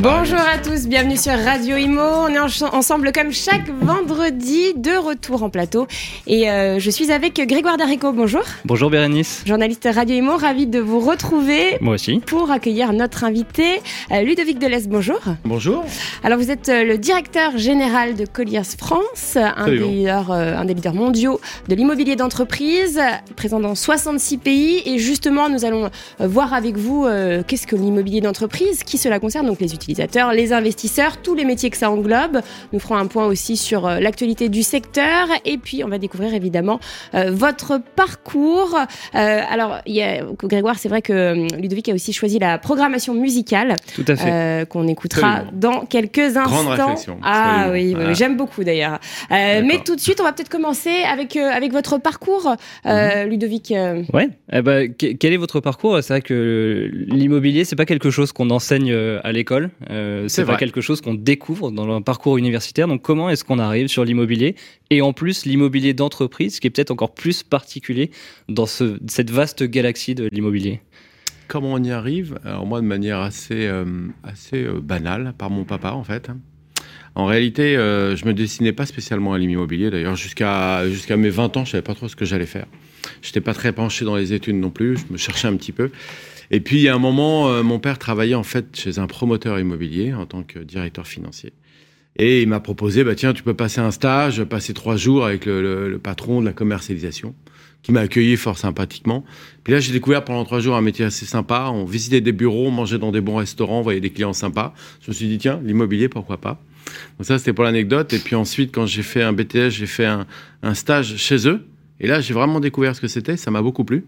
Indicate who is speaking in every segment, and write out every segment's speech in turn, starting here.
Speaker 1: Bonjour à tous, bienvenue sur Radio Imo. On est ensemble comme chaque vendredi, de retour en plateau. Et euh, je suis avec Grégoire Darico. Bonjour.
Speaker 2: Bonjour Bérénice.
Speaker 1: Journaliste Radio Imo, ravi de vous retrouver.
Speaker 2: Moi aussi.
Speaker 1: Pour accueillir notre invité, euh, Ludovic Delez. Bonjour.
Speaker 3: Bonjour.
Speaker 1: Alors vous êtes euh, le directeur général de Colliers France, un des, leaders, un des, leaders, mondiaux de l'immobilier d'entreprise, présent dans 66 pays. Et justement, nous allons voir avec vous qu'est-ce que l'immobilier d'entreprise, qui cela concerne, donc les utilisateurs les investisseurs, tous les métiers que ça englobe. Nous ferons un point aussi sur euh, l'actualité du secteur et puis on va découvrir évidemment euh, votre parcours. Euh, alors, il y a, Grégoire, c'est vrai que Ludovic a aussi choisi la programmation musicale.
Speaker 2: Tout à fait.
Speaker 1: qu'on écoutera dans quelques instants.
Speaker 3: Grande réflexion.
Speaker 1: Ah oui, j'aime beaucoup d'ailleurs. mais tout de suite, on va peut-être commencer avec, avec votre parcours, mhm. Ludovic.
Speaker 2: Ouais. Eh ben, quel est votre parcours? C'est vrai que l'immobilier, c'est pas quelque chose qu'on enseigne à l'école. Euh, c'est pas quelque chose qu'on découvre dans un parcours universitaire. Donc comment est-ce qu'on arrive sur l'immobilier? Et en plus l'immobilier d'entreprise, qui est peut-être encore plus particulier dans cette vaste galaxie de l'immobilier
Speaker 3: Comment on y arrive? Alors moi, de manière assez, euh, assez euh, banale, par mon papa en fait. En réalité, je me dessinais pas spécialement à l'immobilier. D'ailleurs, jusqu'à jusqu'à mes 20 ans, je savais pas trop ce que j'allais faire. J'étais pas très penché dans les études non plus. Je me cherchais un petit peu. Et puis, il y a un moment, euh, mon père travaillait en fait chez un promoteur immobilier en tant que directeur financier. Et il m'a proposé, bah, tiens, tu peux passer un stage, passer trois jours avec le, patron de la commercialisation, qui m'a accueilli fort sympathiquement. Puis là, j'ai découvert pendant trois jours un métier assez sympa. On visitait des bureaux, on mangeait dans des bons restaurants, on voyait des clients sympas. Je me suis dit, tiens, l'immobilier, pourquoi pas? Donc ça, c'était pour l'anecdote. Et puis ensuite, quand j'ai fait un BTS, j'ai fait un, un stage chez eux. Et là, j'ai vraiment découvert ce que c'était. Ça m'a beaucoup plu.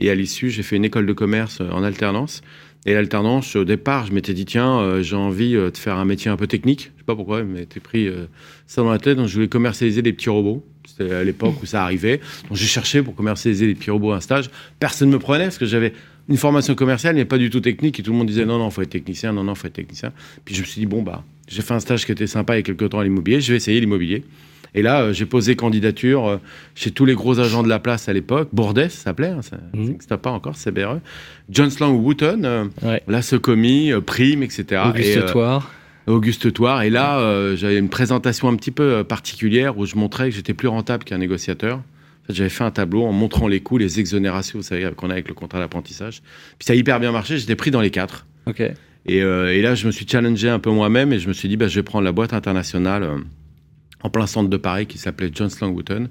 Speaker 3: Et à l'issue, j'ai fait une école de commerce euh, en alternance. Et l'alternance, au départ, je m'étais dit, tiens, euh, j'ai envie euh, de faire un métier un peu technique. Je sais pas pourquoi, mais m'étais pris ça dans la tête. Donc, je voulais commercialiser des petits robots. C'était à l'époque où ça arrivait. Donc, j'ai cherché pour commercialiser des petits robots un stage. Personne ne me prenait parce que j'avais une formation commerciale, mais pas du tout technique. Et tout le monde disait, non, non, faut être technicien, non, non, faut être technicien. Puis je me suis dit, bon, bah, j'ai fait un stage qui était sympa il y a quelques temps à l'immobilier. Je vais essayer l'immobilier. Et là, euh, j'ai posé candidature euh, chez tous les gros agents de la place à l'époque. Bourdet, ça s'appelait, hein, ça mmh. n'existe pas encore, CBRE. John Slang Wooten, euh, ouais. là, Secomi, Prime, etc.
Speaker 2: Auguste Toire.
Speaker 3: Auguste Toire. Et là, j'avais une présentation un petit peu particulière où je montrais que j'étais plus rentable qu'un négociateur. En fait, j'avais fait un tableau en montrant les coûts, les exonérations, vous savez, qu'on a avec le contrat d'apprentissage. Puis ça a hyper bien marché, j'étais pris dans les quatre.
Speaker 2: Ok.
Speaker 3: Et, et, là, je me suis challengé un peu moi-même et je me suis dit, bah, je vais prendre la boîte internationale en plein centre de Paris qui s'appelait John Slangwooten.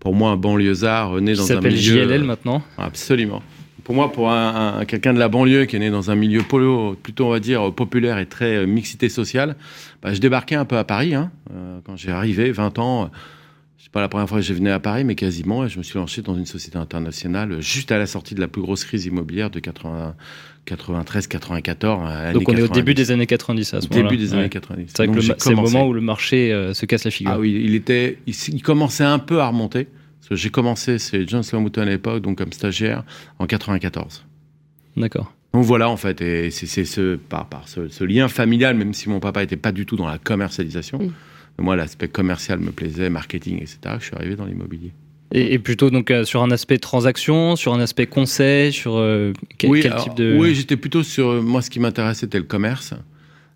Speaker 3: Pour moi, un banlieusard né dans un milieu.
Speaker 2: Qui s'appelle JLL maintenant
Speaker 3: Absolument. Pour moi, pour un, quelqu'un de la banlieue qui est né dans un milieu polo, plutôt, on va dire, populaire et très euh, mixité sociale, bah, je débarquais un peu à Paris. Hein, euh, quand j'ai arrivé, 20 ans, pas la première fois que je venais à Paris, mais quasiment, et je me suis lancé dans une société internationale juste à la sortie de la plus grosse crise immobilière de 80, 93, 94.
Speaker 2: Donc on est au début des années 90 à ce moment-là.
Speaker 3: Début des années 90.
Speaker 2: C'est le moment où le marché euh, se casse la figure.
Speaker 3: Ah oui, il était, il, commençait un peu à remonter. Parce que j'ai commencé, c'est John Slowmouton à l'époque, donc comme stagiaire, en 94.
Speaker 2: D'accord.
Speaker 3: Donc voilà, en fait, et c'est ce, par, par ce, lien familial, même si mon papa n'était pas du tout dans la commercialisation. Mm. Moi, l'aspect commercial me plaisait, marketing, etc. Je suis arrivé dans l'immobilier.
Speaker 2: Et, plutôt donc euh, sur un aspect transaction, sur un aspect conseil, sur euh, quel, type de...
Speaker 3: Oui, j'étais plutôt sur... Moi, ce qui m'intéressait, c'était le commerce,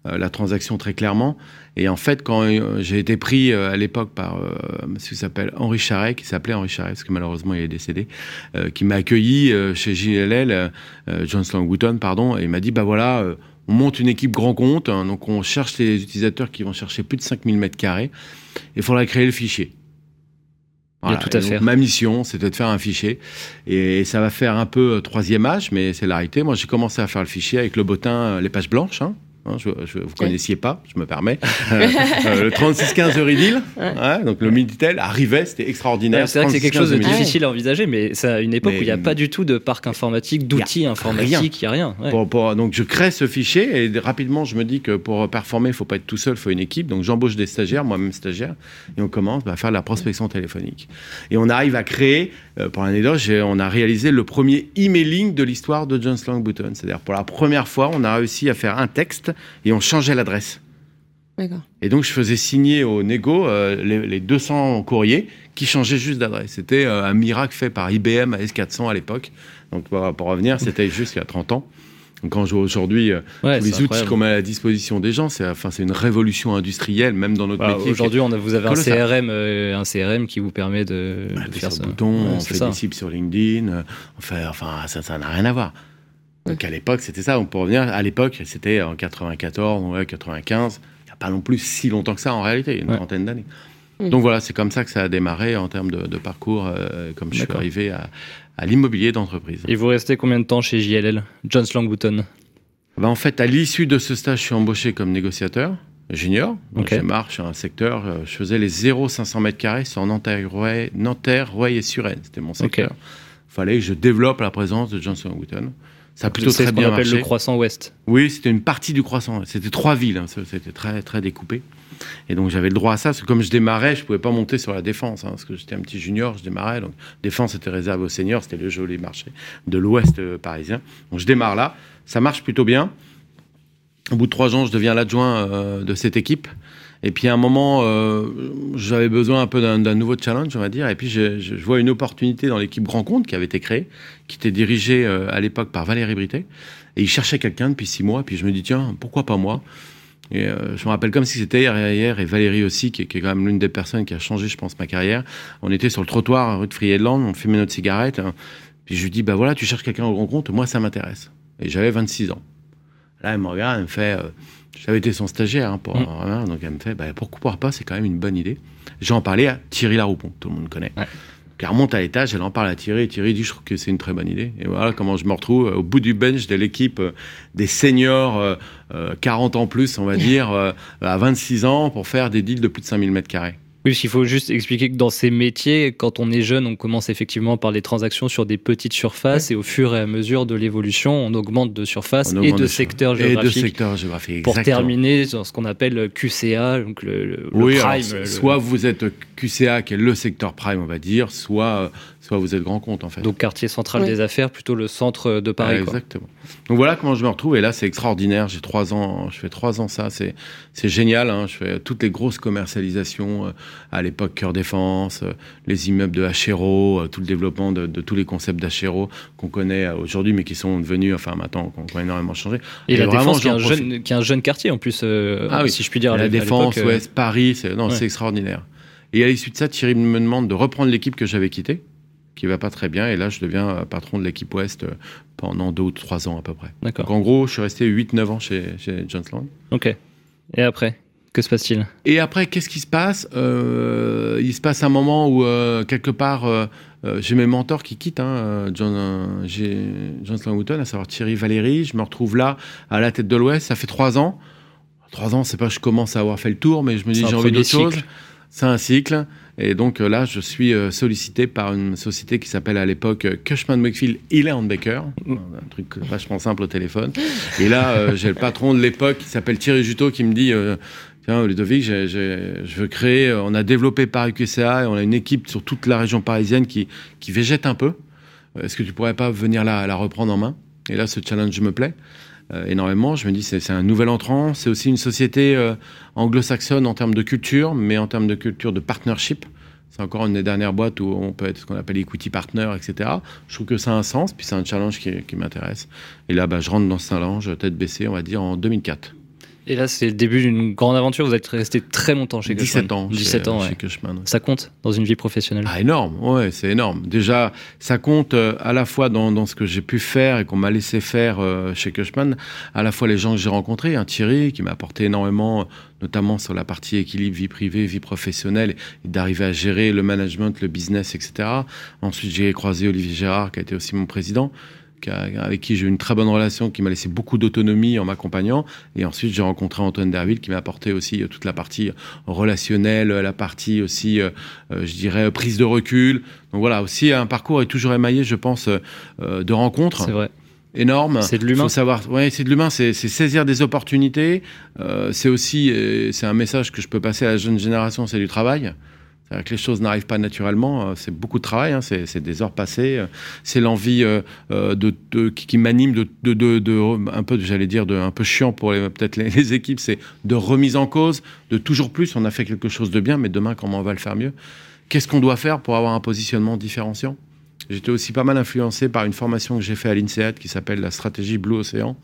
Speaker 3: euh, la transaction très clairement. Et en fait, quand j'ai été pris à l'époque par monsieur qui s'appelle Henri Charret, qui s'appelait Henri Charret, parce que malheureusement il est décédé, qui m'a accueilli chez JLL, John Wooten, pardon, et il m'a dit, bah voilà on monte une équipe grand compte, hein, donc on cherche les utilisateurs qui vont chercher plus de 5000 mètres carrés. Il faudra créer le fichier.
Speaker 2: Voilà. tout à fait.
Speaker 3: Ma mission, c'était de faire un fichier. Et ça va faire un peu troisième âge, mais c'est la réalité. Moi, j'ai commencé à faire le fichier avec le bottin, euh, les pages blanches. Hein. Hein, je, je, vous connaissiez pas, je me permets. Euh, euh, le 3615 Euridil, ouais. donc le Minitel arrivait, c'était extraordinaire.
Speaker 2: C'est vrai que c'est quelque chose de difficile à envisager, mais c'est à une époque où il n'y a pas du tout de parc informatique, d'outils informatiques, il n'y a rien.
Speaker 3: donc je crée ce fichier et rapidement je me dis que pour performer, il ne faut pas être tout seul, il faut une équipe. Donc j'embauche des stagiaires, moi-même stagiaire, et on commence bah, à faire de la prospection téléphonique. Et on arrive à créer, euh, pour l'anecdote, on a réalisé le premier emailing de l'histoire de John Slang Button. C'est-à-dire pour la première fois, on a réussi à faire un texte et on changeait l'adresse. Et donc, je faisais signer au négo les, 200 courriers qui changeaient juste d'adresse. C'était un miracle fait par IBM à S400 à l'époque. Donc, pour, pour revenir, c'était juste il y a 30 ans. Donc quand je vois aujourd'hui euh, les outils qu'on met à la disposition des gens, c'est enfin c'est une révolution industrielle même dans notre bah, métier.
Speaker 2: Aujourd'hui, on vous avez un CRM, euh, un CRM qui vous permet de,
Speaker 3: bah, faire ça. Bouton, on fait des cibles sur LinkedIn, euh, on fait enfin ça ça n'a rien à voir. Donc à l'époque, c'était ça. On peut revenir à l'époque, c'était en 94, ouais, 95. Il n'y a pas non plus si longtemps que ça en réalité, une trentaine d'années. Donc voilà, c'est comme ça que ça a démarré en termes de, parcours, comme je suis arrivé à, à l'immobilier d'entreprise.
Speaker 2: Et vous restez combien de temps chez JLL, John Langbutton
Speaker 3: ben, En fait, à l'issue de ce stage, je suis embauché comme négociateur junior. Donc je marche sur un secteur, euh, je faisais les 0,500 mètres carrés sur Nanterre, Rouet, Nanterre, et Suresnes. C'était mon secteur. Il fallait que je développe la présence de Johnson Wooten.
Speaker 2: Ça a plutôt très bien marché. le croissant ouest.
Speaker 3: Oui, c'était une partie du croissant. C'était trois villes. Hein. C'était très très découpé. Et donc j'avais le droit à ça, parce que comme je démarrais, je pouvais pas monter sur la défense, hein, parce que j'étais un petit junior, je démarrais, donc défense était réservé aux seniors, c'était le joli marché de l'Ouest euh, parisien. Donc je démarre là, ça marche plutôt bien. Au bout de trois ans, je deviens l'adjoint euh, de cette équipe. Et puis à un moment, euh, j'avais besoin un peu d'un nouveau challenge, on va dire. Et puis je, je vois une opportunité dans l'équipe Grand Compte qui avait été créée, qui était dirigée à l'époque par Valérie Brité. Et il cherchait quelqu'un depuis six mois. Et puis je me dis, tiens, pourquoi pas moi? Et euh, je me rappelle comme si c'était hier, hier, et Valérie aussi, qui, est quand même l'une des personnes qui a changé, je pense, ma carrière. On était sur le trottoir, rue de Friedland, on fumait notre cigarette. Hein. puis je lui dis, bah voilà, tu cherches quelqu'un au grand compte, moi ça m'intéresse. Et j'avais 26 ans. Là, elle me regarde, elle me fait, euh, j'avais été son stagiaire, hein, pour, mmh. donc elle me fait, bah pourquoi pas, c'est quand même une bonne idée. J'en parlais à Thierry Laroupon, tout le monde connaît. Ouais. Elle remonte à l'étage, elle en parle à Thierry, et Thierry dit, je trouve que c'est une très bonne idée. Et voilà comment je me retrouve au bout du bench de l'équipe euh, des seniors, 40 euh, euh, ans plus, on va dire, à 26 ans, pour faire des deals de plus de 5000 mètres carrés.
Speaker 2: Oui, parce qu'il faut juste expliquer que dans ces métiers, quand on est jeune, on commence effectivement par les transactions sur des petites surfaces et au fur et à mesure de l'évolution, on augmente de surface et de, secteur géographique.
Speaker 3: Et de secteur géographique,
Speaker 2: Pour terminer sur ce qu'on appelle QCA, donc le,
Speaker 3: oui,
Speaker 2: prime.
Speaker 3: Soit vous êtes QCA, qui est le secteur prime, on va dire, soit soit vous êtes grand compte en fait.
Speaker 2: Donc quartier central des affaires, plutôt le centre de Paris.
Speaker 3: exactement. Donc voilà comment je me retrouve et là c'est extraordinaire. J'ai trois ans, je fais trois ans ça, c'est c'est génial. Hein. Je fais toutes les grosses commercialisations euh, à l'époque Cœur Défense, euh, les immeubles de Hero, euh, tout le développement de, tous les concepts d'Hero qu'on connaît aujourd'hui, mais qui sont devenus, enfin maintenant, qui ont énormément changé.
Speaker 2: Et, la défense qui est, un jeune, qui est un jeune quartier en plus, ah, oui. si je puis dire.
Speaker 3: La, défense, Ouest, Paris, c'est extraordinaire. Et à l'issue de ça, Thierry me demande de reprendre l'équipe que j'avais quittée qui va pas très bien. Et là, je deviens euh, patron de l'équipe Ouest euh, pendant deux ou trois ans à peu près. D'accord. Donc en gros, je suis resté 8-9 ans chez, chez Johnson.
Speaker 2: Ok. Et après que se passe-t-il?
Speaker 3: Et après, qu'est-ce qui se passe? Euh, Il se passe un moment où, quelque part, j'ai mes mentors qui quittent. Hein, John, John Wooten, à savoir Thierry Valéry. Je me retrouve là, à la tête de l'Ouest. Ça fait trois ans. Trois ans, c'est pas que je commence à avoir fait le tour, mais je me dis j'ai envie d'autre chose. C'est un cycle. Et donc euh, là, je suis euh, sollicité par une société qui s'appelle à l'époque euh, Cushman McPhil Hill Baker, un truc vachement simple au téléphone. Et là, j'ai le patron de l'époque qui s'appelle Thierry Juteau qui me dit Tiens, Ludovic, je veux créer. On a développé Paris QCA et on a une équipe sur toute la région parisienne qui, qui végète un peu. Est-ce que tu pourrais pas venir là la reprendre en main? Et là, ce challenge me plaît. Énormément. Je me dis, c'est un nouvel entrant. C'est aussi une société anglo-saxonne en termes de culture, mais en termes de culture de partnership. C'est encore une des dernières boîtes où on peut être ce qu'on appelle equity partner, etc. Je trouve que ça a un sens, puis c'est un challenge qui, m'intéresse. Et là, bah, je rentre dans ce challenge tête baissée, on va dire, en 2004.
Speaker 2: Et là, c'est le début d'une grande aventure. Vous êtes resté très longtemps chez
Speaker 3: 17 ans.
Speaker 2: 17 ans, chez Ça compte dans une vie professionnelle?
Speaker 3: Ah, énorme, ouais, c'est énorme. Déjà, ça compte euh, à la fois dans, dans ce que j'ai pu faire et qu'on m'a laissé faire euh, chez Cushman, à la fois les gens que j'ai rencontrés, un hein, Thierry qui m'a apporté énormément, notamment sur la partie équilibre vie privée, vie professionnelle, et d'arriver à gérer le management, le business, etc. Ensuite, j'ai croisé Olivier Gérard, qui a été aussi mon président avec qui j'ai eu une très bonne relation, qui m'a laissé beaucoup d'autonomie en m'accompagnant. Et ensuite, j'ai rencontré Antoine Derville, qui m'a apporté aussi euh, toute la partie relationnelle, la partie aussi, euh, euh, je dirais, prise de recul. Donc voilà, aussi un parcours est toujours émaillé, je pense, de rencontres.
Speaker 2: C'est vrai
Speaker 3: énorme.
Speaker 2: C'est de l'humain. Faut
Speaker 3: savoir, ouais, c'est de l'humain. C'est saisir des opportunités. c'est aussi, c'est un message que je peux passer à la jeune génération, c'est du travail. Que les choses n'arrivent pas naturellement, c'est beaucoup de travail, hein, c'est des heures passées, c'est l'envie de, qui, m'anime de, un peu, j'allais dire, de, un peu chiant pour peut-être les, équipes, c'est de remise en cause, de toujours plus. On a fait quelque chose de bien, mais demain, comment on va le faire mieux? Qu'est-ce qu'on doit faire pour avoir un positionnement différenciant? J'étais aussi pas mal influencé par une formation que j'ai fait à l'INSEAD qui s'appelle la stratégie Blue Océan.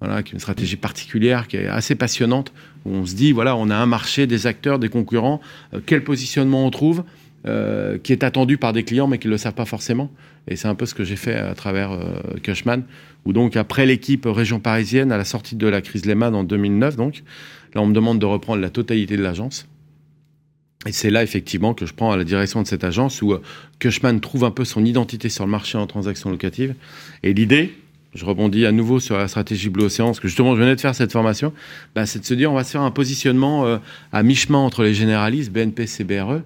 Speaker 3: Voilà, qui est une stratégie particulière, qui est assez passionnante, où on se dit, voilà, on a un marché, des acteurs, des concurrents, euh, quel positionnement on trouve, euh, qui est attendu par des clients, mais qui ne le savent pas forcément. Et c'est un peu ce que j'ai fait à travers euh, Cushman, où donc après l'équipe région parisienne, à la sortie de la crise Lehman en 2009, donc, là on me demande de reprendre la totalité de l'agence. Et c'est là, effectivement, que je prends à la direction de cette agence où Cushman euh, trouve un peu son identité sur le marché en transactions locatives. Et l'idée, je rebondis à nouveau sur la stratégie Blue Ocean, parce que justement, je venais de faire cette formation, bah, c'est de se dire, on va se faire un positionnement euh, à mi-chemin entre les généralistes, BNP, CBRE, euh,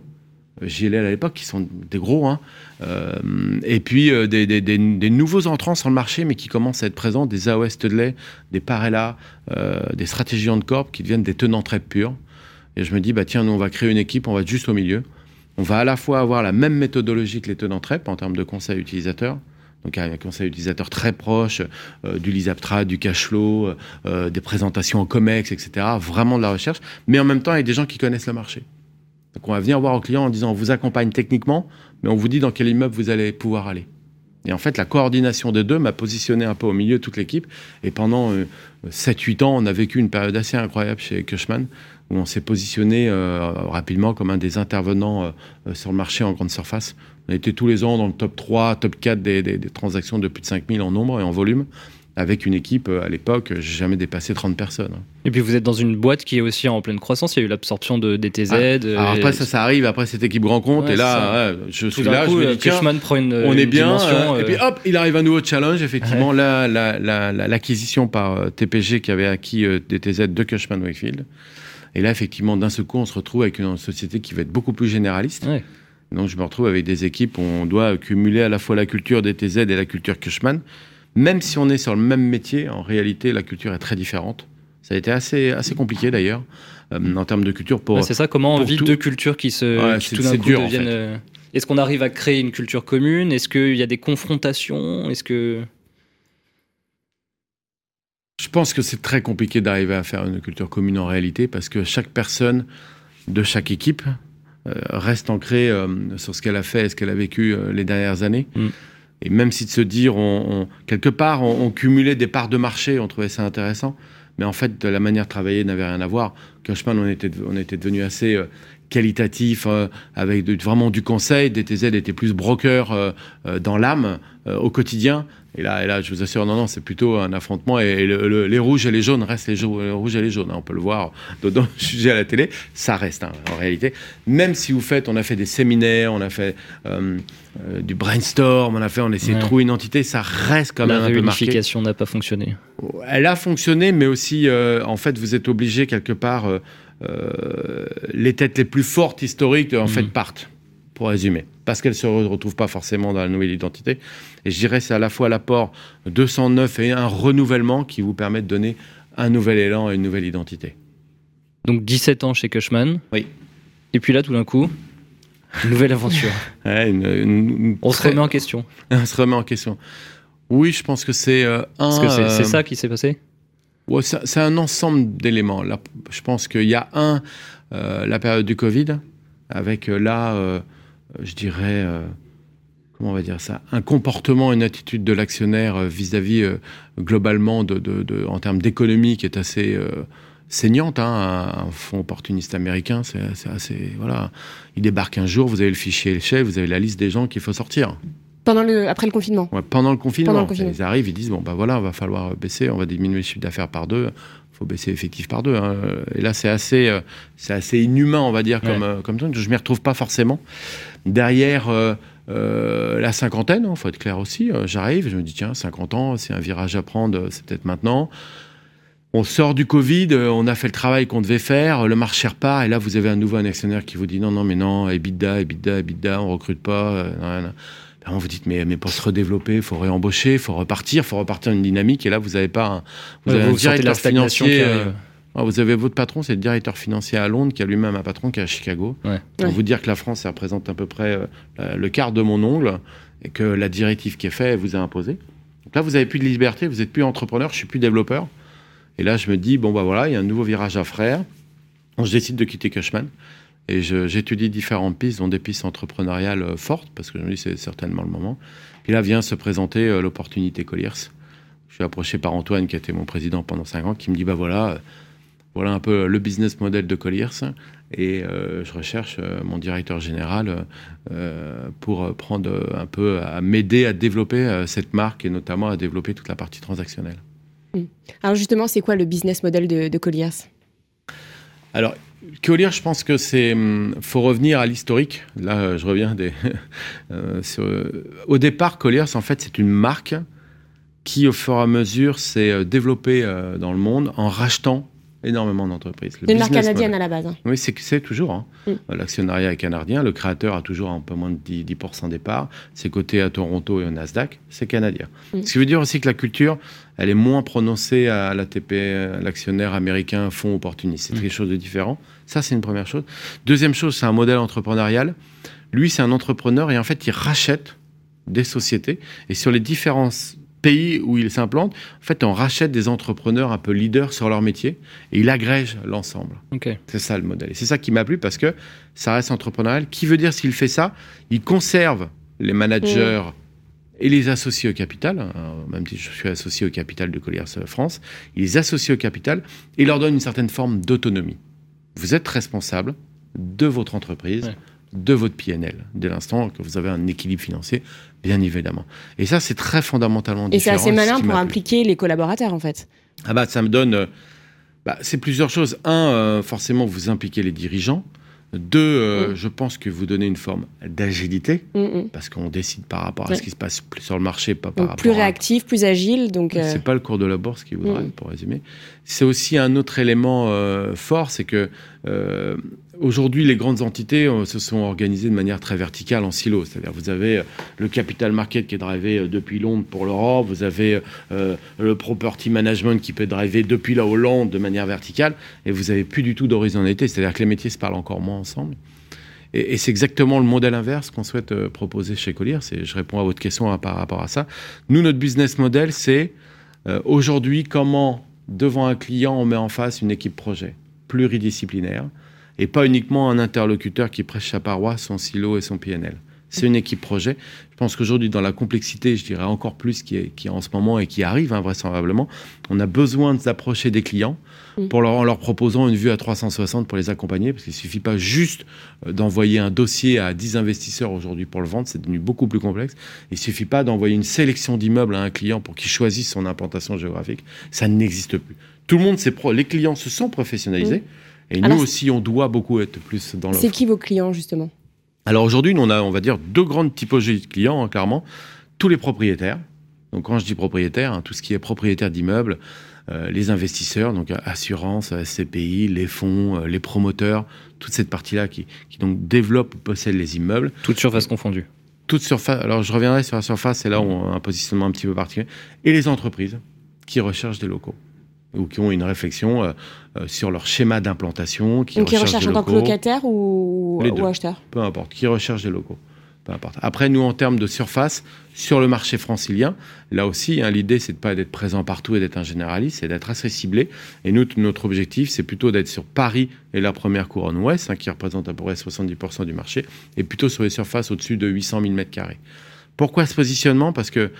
Speaker 3: JLL à l'époque, qui sont des gros, hein, et puis des, nouveaux entrants sur le marché, mais qui commencent à être présents, des AOS Studley, des Parella, des stratégies de corp qui deviennent des tenants très purs. Et je me dis, bah tiens, nous, on va créer une équipe, on va être juste au milieu. On va à la fois avoir la même méthodologie que les tenants TREP en termes de conseil utilisateur, donc un conseil utilisateur très proche euh, du Lisaptra, du cash flow, euh, euh, des présentations en COMEX, etc. Vraiment de la recherche, mais en même temps avec des gens qui connaissent le marché. Donc on va venir voir au client en disant on vous accompagne techniquement, mais on vous dit dans quel immeuble vous allez pouvoir aller. Et en fait, la coordination des deux m'a positionné un peu au milieu de toute l'équipe. Et pendant 7-8 ans, on a vécu une période assez incroyable chez Cushman, où on s'est positionné euh, rapidement comme un des intervenants euh, euh, sur le marché en grande surface. On a été tous les ans dans le top 3, top 4 des, des, transactions de plus de 5000 en nombre et en volume avec une équipe à l'époque, j'ai jamais dépassé 30 personnes.
Speaker 2: Et puis vous êtes dans une boîte qui est aussi en pleine croissance. Il y a eu l'absorption de DTZ.
Speaker 3: Ah, après ça, ça arrive après cette équipe grand compte. et là, je suis là, je me dis
Speaker 2: prend une,
Speaker 3: on est bien. et puis hop, il arrive un nouveau challenge. Effectivement, là, l'acquisition par TPG qui avait acquis DTZ de Cushman Wakefield. Et là, effectivement, d'un seul coup, on se retrouve avec une société qui va être beaucoup plus généraliste. Donc, je me retrouve avec des équipes où on doit cumuler à la fois la culture DTZ et la culture Cushman. Même si on est sur le même métier, en réalité, la culture est très différente. Ça a été assez, assez compliqué d'ailleurs, euh, en termes de culture. Pour,
Speaker 2: c'est ça, comment on vit deux cultures qui, se, qui tout d'un coup deviennent. Euh, est-ce qu'on arrive à créer une culture commune? Est-ce qu'il y a des confrontations? Est-ce que.
Speaker 3: Je pense que c'est très compliqué d'arriver à faire une culture commune en réalité parce que chaque personne de chaque équipe reste ancrée euh, sur ce qu'elle a fait et ce qu'elle a vécu euh, les dernières années. Mm. Et même si de se dire, on, quelque part, on, cumulait des parts de marché, on trouvait ça intéressant, mais en fait, la manière de travailler n'avait rien à voir. Cushman, on était, on était devenu assez qualitatif, avec vraiment du conseil. DTZ était plus broker dans l'âme, au quotidien. Et là, et là, je vous assure, non, non, c'est plutôt un affrontement. Et, les rouges et les jaunes restent les, rouges et les jaunes. Hein. on peut le voir dans le sujet à la télé. Ça reste, hein, en réalité. Même si vous faites, on a fait des séminaires, on a fait euh, euh, du brainstorm, on a fait, on a essayé de trouver une entité, ça reste quand même un peu marqué.
Speaker 2: La n'a pas fonctionné.
Speaker 3: Elle a fonctionné, mais aussi, euh, en fait, vous êtes obligé quelque part, les têtes les plus fortes historiques, en fait, mm. partent pour résumer, parce qu'elle ne se retrouve pas forcément dans la nouvelle identité. Et je dirais c'est à la fois l'apport 209 et un renouvellement qui vous permet de donner un nouvel élan et une nouvelle identité.
Speaker 2: Donc 17 ans chez Cushman.
Speaker 3: Oui.
Speaker 2: Et puis là, tout d'un coup, une nouvelle aventure. On se remet en question.
Speaker 3: On se remet en question. Oui, je pense que c'est euh, un.
Speaker 2: Est-ce que c'est ça qui s'est passé?
Speaker 3: Ouais, C'est un ensemble d'éléments. Je pense qu'il y a un, euh, la période du Covid, avec euh, là euh, je dirais, euh, comment on va dire ça, un comportement, une attitude de l'actionnaire euh, vis-à-vis globalement de, en termes d'économie qui est assez saignante. Hein, un, fonds opportuniste américain, c'est assez, voilà, il débarque un jour, vous avez le fichier le chef, vous avez la liste des gens qu'il faut sortir.
Speaker 1: Pendant le, après le confinement.
Speaker 3: pendant le confinement. Ils arrivent, ils disent bon bah voilà, on va falloir baisser, on va diminuer le chiffre d'affaires par deux faut baisser l'effectif par deux. Hein. Et là, c'est assez, euh, c'est assez inhumain, on va dire, comme, euh, comme Je ne m'y retrouve pas forcément. Derrière euh, la cinquantaine, il hein, faut être clair aussi, j'arrive, je me dis, tiens, 50 ans, c'est un virage à prendre, c'est peut-être maintenant. On sort du Covid, on a fait le travail qu'on devait faire, le marché repart, et là, vous avez un nouveau actionnaire qui vous dit, non, non, mais non, EBITDA, EBITDA, EBITDA, on recrute pas. Ben, vous dites, mais, mais pour se redévelopper, il faut réembaucher, il faut repartir, il faut repartir une dynamique. Et là, vous n'avez pas un,
Speaker 2: vous avez un directeur financier. Euh,
Speaker 3: vous avez votre patron, c'est le directeur financier à Londres, qui a lui-même un patron qui est à Chicago. Pour vous dire que la France, ça représente à peu près euh, le quart de mon ongle et que la directive qui est faite vous a imposé. Donc là, vous avez plus de liberté, vous n'êtes plus entrepreneur, je suis plus développeur. Et là, je me dis, bon, bah voilà, il y a un nouveau virage à faire. Je décide de quitter Cushman. Et j'étudie différentes pistes, dont des pistes entrepreneuriales euh, fortes, parce que je me dis c'est certainement le moment. Puis là vient se présenter euh, l'opportunité Colliers. Je suis approché par Antoine, qui était mon président pendant cinq ans, qui me dit bah voilà, voilà un peu le business model de Colliers. Et euh, je recherche mon directeur général pour prendre un peu à m'aider à développer cette marque et notamment à développer toute la partie transactionnelle.
Speaker 1: Mmh. Alors justement, c'est quoi le business model de, de Colliers?
Speaker 3: Alors, Collier, je pense que c'est. Hum, faut revenir à l'historique. Là, je reviens des. Euh, au départ, Colliers, en fait, c'est une marque qui, au fur et à mesure, s'est euh, développée euh, dans le monde en rachetant énormément d'entreprises.
Speaker 1: C'est une marque canadienne à la base. Hein.
Speaker 3: Oui, c'est toujours. Hein. Mm. L'actionnariat est canadien. Le créateur a toujours un peu moins de 10%, 10 des parts. C'est coté à Toronto et au Nasdaq. C'est canadien. Mm. Ce qui veut dire aussi que la culture, elle est moins prononcée à l'ATP, l'actionnaire américain fonds opportuniste. C'est mm. quelque chose de différent. Ça, c'est une première chose. Deuxième chose, c'est un modèle entrepreneurial. Lui, c'est un entrepreneur et en fait, il rachète des sociétés. Et sur les différences pays où il s'implante, en fait, on rachète des entrepreneurs un peu leaders sur leur métier et il agrège l'ensemble. C'est ça le modèle. Et c'est ça qui m'a plu parce que ça reste entrepreneurial. Qui veut dire s'il fait ça, il conserve les managers et les associés au capital, hein, même si je suis associé au capital de Colliers France, il les associe au capital et leur donne une certaine forme d'autonomie. Vous êtes responsable de votre entreprise de votre PNL, dès l'instant que vous avez un équilibre financier, bien évidemment. Et ça, c'est très fondamentalement différent.
Speaker 1: Et c'est assez malin pour impliquer les collaborateurs, en fait.
Speaker 3: Ah bah, ça me donne... Euh, bah, c'est plusieurs choses. Un, euh, forcément, vous impliquez les dirigeants. Deux, euh, mm. je pense que vous donnez une forme d'agilité, mm, mm. parce qu'on décide par rapport à ce qui se passe sur le marché, pas par rapport
Speaker 1: plus réactif, plus agile. Donc,
Speaker 3: c'est pas le cours de la bourse qui voudrait, pour résumer. C'est aussi un autre élément fort, c'est que Aujourd'hui, les grandes entités euh, se sont organisées de manière très verticale en silo. C'est-à-dire, vous avez euh, le capital market qui est drivé euh, depuis Londres pour l'Europe, vous avez le property management qui peut driver depuis la Hollande de manière verticale, et vous n'avez plus du tout d'horizontalité. C'est-à-dire que les métiers se parlent encore moins ensemble. Et, c'est exactement le modèle inverse qu'on souhaite proposer chez Collier. Je réponds à votre question par rapport à ça. Nous, notre business model, c'est aujourd'hui comment, devant un client, on met en face une équipe projet pluridisciplinaire et pas uniquement un interlocuteur qui prêche sa paroisse, son silo et son PNL. C'est une équipe projet. Je pense qu'aujourd'hui, dans la complexité, je dirais encore plus qui est, qui en ce moment et qui arrive invraisemblablement, on a besoin d'approcher des clients pour leur, en leur proposant une vue à 360 pour les accompagner, parce qu'il ne suffit pas juste euh, d'envoyer un dossier à 10 investisseurs aujourd'hui pour le vendre, c'est devenu beaucoup plus complexe. Il ne suffit pas d'envoyer une sélection d'immeubles à un client pour qu'il choisisse son implantation géographique. Ça n'existe plus. Tout le monde, pro les clients se sont professionnalisés. Mm. Et nous aussi, on doit beaucoup être plus dans le.
Speaker 1: C'est qui vos clients, justement?
Speaker 3: Alors aujourd'hui, on a, on va dire, deux grandes typologies de clients, hein, clairement. Tous les propriétaires. Donc quand je dis propriétaire, hein, tout ce qui est propriétaire d'immeubles, euh, les investisseurs, donc assurance, SCPI, les fonds, euh, les promoteurs, toute cette partie-là qui, qui, donc développe ou possède les immeubles.
Speaker 2: Toute surface confondue.
Speaker 3: Toute surface. Alors je reviendrai sur la surface, c'est là où on a un positionnement un petit peu particulier. Et les entreprises qui recherchent des locaux ou qui ont une réflexion euh, euh, sur leur schéma d'implantation.
Speaker 1: Qui Donc qui recherchent en tant que locataire ou, ou acheteur
Speaker 3: Peu importe, qui recherchent des locaux. Peu importe. Après, nous, en termes de surface, sur le marché francilien, là aussi, hein, l'idée, c'est de pas d'être présent partout et d'être un généraliste, c'est d'être assez ciblé. Et nous, notre objectif, c'est plutôt d'être sur Paris et la première couronne ouest, hein, qui représente à peu près 70% du marché, et plutôt sur les surfaces au-dessus de 800 000 m2. Pourquoi ce positionnement? Parce que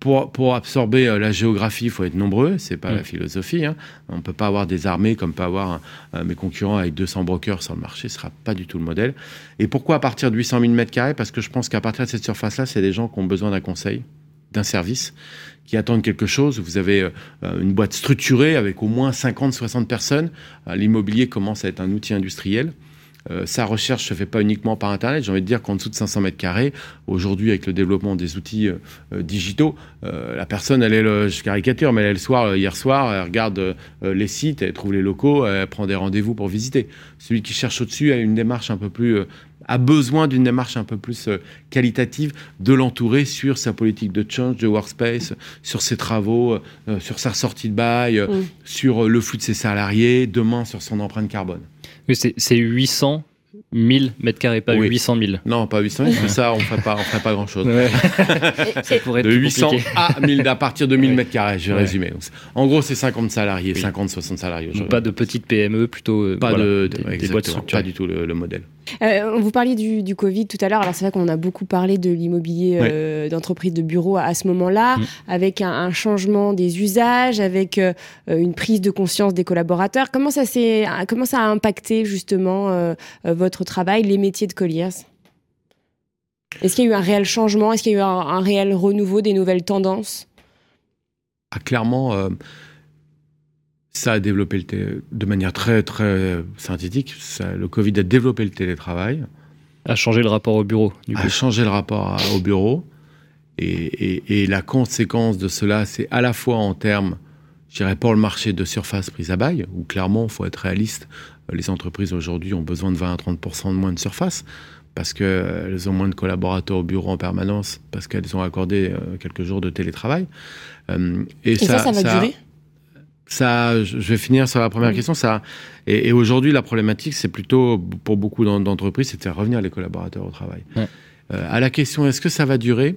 Speaker 3: pour, pour, absorber euh, la géographie, il faut être nombreux. C'est pas la mm. philosophie. Hein. On peut pas avoir des armées comme peut avoir mes concurrents avec 200 brokers sur le marché. Ce sera pas du tout le modèle. Et pourquoi à partir de 800 000 mètres carrés? Parce que je pense qu'à partir de cette surface-là, c'est des gens qui ont besoin d'un conseil, d'un service, qui attendent quelque chose. Vous avez euh, une boîte structurée avec au moins 50-60 personnes. Euh, l'immobilier commence à être un outil industriel. Euh, sa recherche se fait pas uniquement par Internet. J'ai envie de dire qu'en dessous de 500 mètres carrés, aujourd'hui, avec le développement des outils digitaux, la personne, elle est, le, je caricature, mais elle est le soir, hier soir, elle regarde les sites, elle trouve les locaux, elle prend des rendez-vous pour visiter. Celui qui cherche au-dessus a une démarche un peu plus a besoin d'une démarche un peu plus euh, qualitative, de l'entourer sur sa politique de change, de workspace, sur ses travaux, euh, euh, sur sa sortie de bail, mm. sur le flux de ses salariés, demain sur son empreinte carbone.
Speaker 2: Oui, c'est 800 1000 mètres carrés, pas 800 000.
Speaker 3: Non, pas 800 000, mais ça, on ne ferait pas, pas grand-chose. ça pourrait être de 800 à 1000, à partir de 1000 mètres carrés, je vais résumer. en gros, c'est 50 salariés, 50, 60 salariés.
Speaker 2: pas de petites PME, plutôt
Speaker 3: pas de, des, boîtes structurées. Pas du tout le modèle.
Speaker 1: Euh, vous parliez du, Covid tout à l'heure. Alors c'est vrai qu'on a beaucoup parlé de l'immobilier euh, d'entreprise de bureau à, ce moment-là, mm. avec un, changement des usages, avec euh, une prise de conscience des collaborateurs. Comment ça, comment ça a impacté justement votre travail, les métiers de Colliers Est-ce qu'il y a eu un réel changement? Est-ce qu'il y a eu un, réel renouveau des nouvelles tendances?
Speaker 3: Ah, Clairement ça a développé le de manière très très synthétique. le Covid a développé le télétravail.
Speaker 2: A changé le rapport au bureau.
Speaker 3: Du a changé le rapport au bureau. Et, la conséquence de cela, c'est à la fois en termes, je dirais, pour le marché de surface prise à bail, où clairement, il faut être réaliste, les entreprises aujourd'hui ont besoin de 20 à 30% de moins de surface parce qu'elles ont moins de collaborateurs au bureau en permanence, parce qu'elles ont accordé euh, quelques jours de télétravail.
Speaker 1: Euh, et, ça, ça, va durer?
Speaker 3: Ça, je vais finir sur la première question. Ça, et, aujourd'hui, la problématique, c'est plutôt pour beaucoup d'entreprises, c'est de faire revenir les collaborateurs au travail. Euh, à la question, est-ce que ça va durer?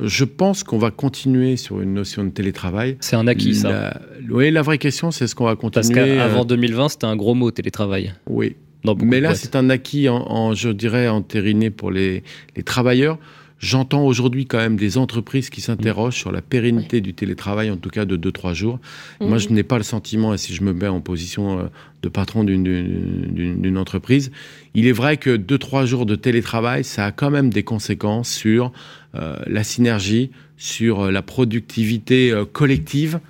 Speaker 3: Je pense qu'on va continuer sur une notion de télétravail.
Speaker 2: C'est un acquis, ça.
Speaker 3: Oui, la vraie question, c'est est-ce qu'on va continuer
Speaker 2: Parce qu'avant 2020, euh, c'était un gros mot, télétravail.
Speaker 3: Oui. Mais là, c'est un acquis, en, je dirais, entériné pour les, les travailleurs. J'entends aujourd'hui quand même des entreprises qui s'interrogent sur la pérennité du télétravail, en tout cas de 2-3 jours. Moi, je n'ai pas le sentiment, et si je me mets en position euh, de patron d'une entreprise, il est vrai que 2-3 jours de télétravail, ça a quand même des conséquences sur euh, la synergie, sur euh, la productivité collective,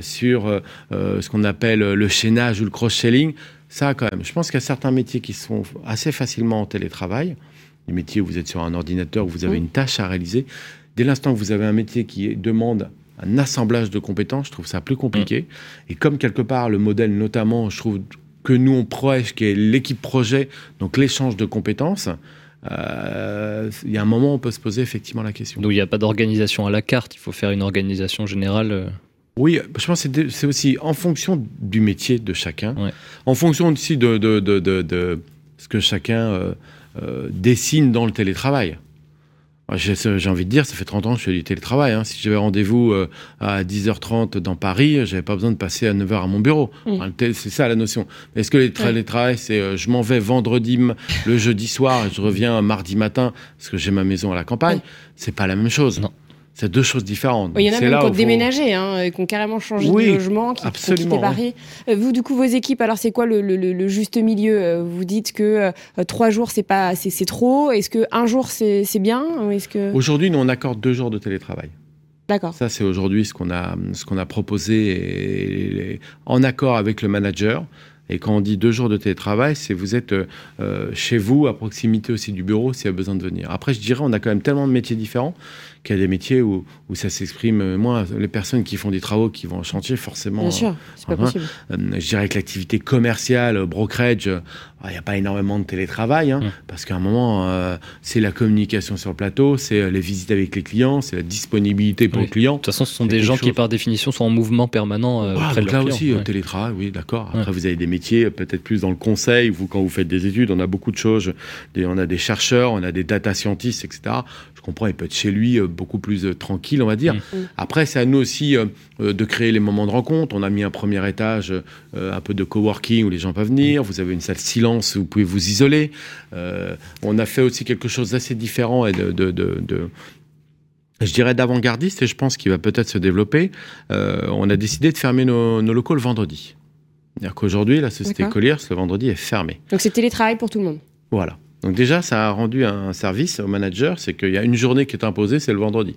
Speaker 3: sur ce qu'on appelle le chaînage ou le cross-selling. Ça, quand même. Je pense qu'il y a certains métiers qui sont assez facilement en télétravail les métiers où vous êtes sur un ordinateur, où vous avez une tâche à réaliser. Dès l'instant que vous avez un métier qui demande un assemblage de compétences, je trouve ça plus compliqué. Et comme quelque part, le modèle, notamment, je trouve que nous, on prêche, qui est l'équipe projet, donc l'échange de compétences, euh, il y a un moment où on peut se poser effectivement la question.
Speaker 2: Donc il n'y a pas d'organisation à la carte, il faut faire une organisation générale. Euh.
Speaker 3: Oui, je pense que c'est aussi en fonction du métier de chacun, en fonction aussi de, de, de, de, ce que chacun euh, euh, dessine dans le télétravail. J'ai envie de dire, ça fait 30 ans que je fais du télétravail. Hein. Si j'avais rendez-vous euh, à 10h30 dans Paris, j'avais pas besoin de passer à 9h à mon bureau. c'est ça la notion. Est-ce que le télétravail, c'est euh, je m'en vais vendredi, le jeudi soir, et je reviens mardi matin parce que j'ai ma maison à la campagne? C'est pas la même chose. Non. C'est deux choses différentes.
Speaker 1: Il y en a même qui ont déménagé, hein, qui ont carrément changé de logement, qui, ont Paris. Euh, vous, du coup, vos équipes, alors c'est quoi le, juste milieu? Euh, Vous dites que euh, trois jours, c'est pas, c'est trop. Est-ce que un jour, c'est bien? Est-ce que
Speaker 3: aujourd'hui, nous on accorde deux jours de télétravail.
Speaker 1: D'accord.
Speaker 3: Ça, c'est aujourd'hui ce qu'on a, ce qu'on a proposé en accord avec le manager. Et quand on dit deux jours de télétravail, c'est vous êtes chez vous, à proximité aussi du bureau, s'il y a besoin de venir. Après, je dirais, on a quand même tellement de métiers différents qu'il y a des métiers où, où ça s'exprime moins. Les personnes qui font des travaux, qui vont en chantier, forcément.
Speaker 1: Bien sûr, c'est pas hein, possible.
Speaker 3: Euh, je dirais que l'activité commerciale, brokerage, euh, il n'y a pas énormément de télétravail, hein, mmh. parce qu'à un moment, euh, c'est la communication sur le plateau, c'est les visites avec les clients, c'est la disponibilité pour le client. De
Speaker 2: toute façon, ce sont des gens qui, par définition, sont en mouvement permanent euh,
Speaker 3: ah, Là aussi, télétravail, oui, d'accord. Après, vous avez des métiers peut-être plus dans le conseil. Vous, quand vous faites des études, on a beaucoup de choses. on a des chercheurs, on a des data scientists, etc je comprends, il peut être chez lui euh, beaucoup plus euh, tranquille, on va dire. Mm. Mm. Après, c'est à nous aussi euh, de créer les moments de rencontre. On a mis un premier étage, un peu de coworking où les gens peuvent venir. Vous avez une salle silence où vous pouvez vous isoler. on a fait aussi quelque chose d'assez différent et de, je dirais d'avant-gardiste et je pense qu'il va peut-être se développer. on a décidé de fermer nos, locaux le vendredi. C'est-à-dire qu'aujourd'hui, la société Colliers, le vendredi, est fermée.
Speaker 1: Donc c'est télétravail pour tout le monde
Speaker 3: Voilà. Donc déjà, ça a rendu un service au manager, c'est qu'il y a une journée qui est imposée, c'est le vendredi.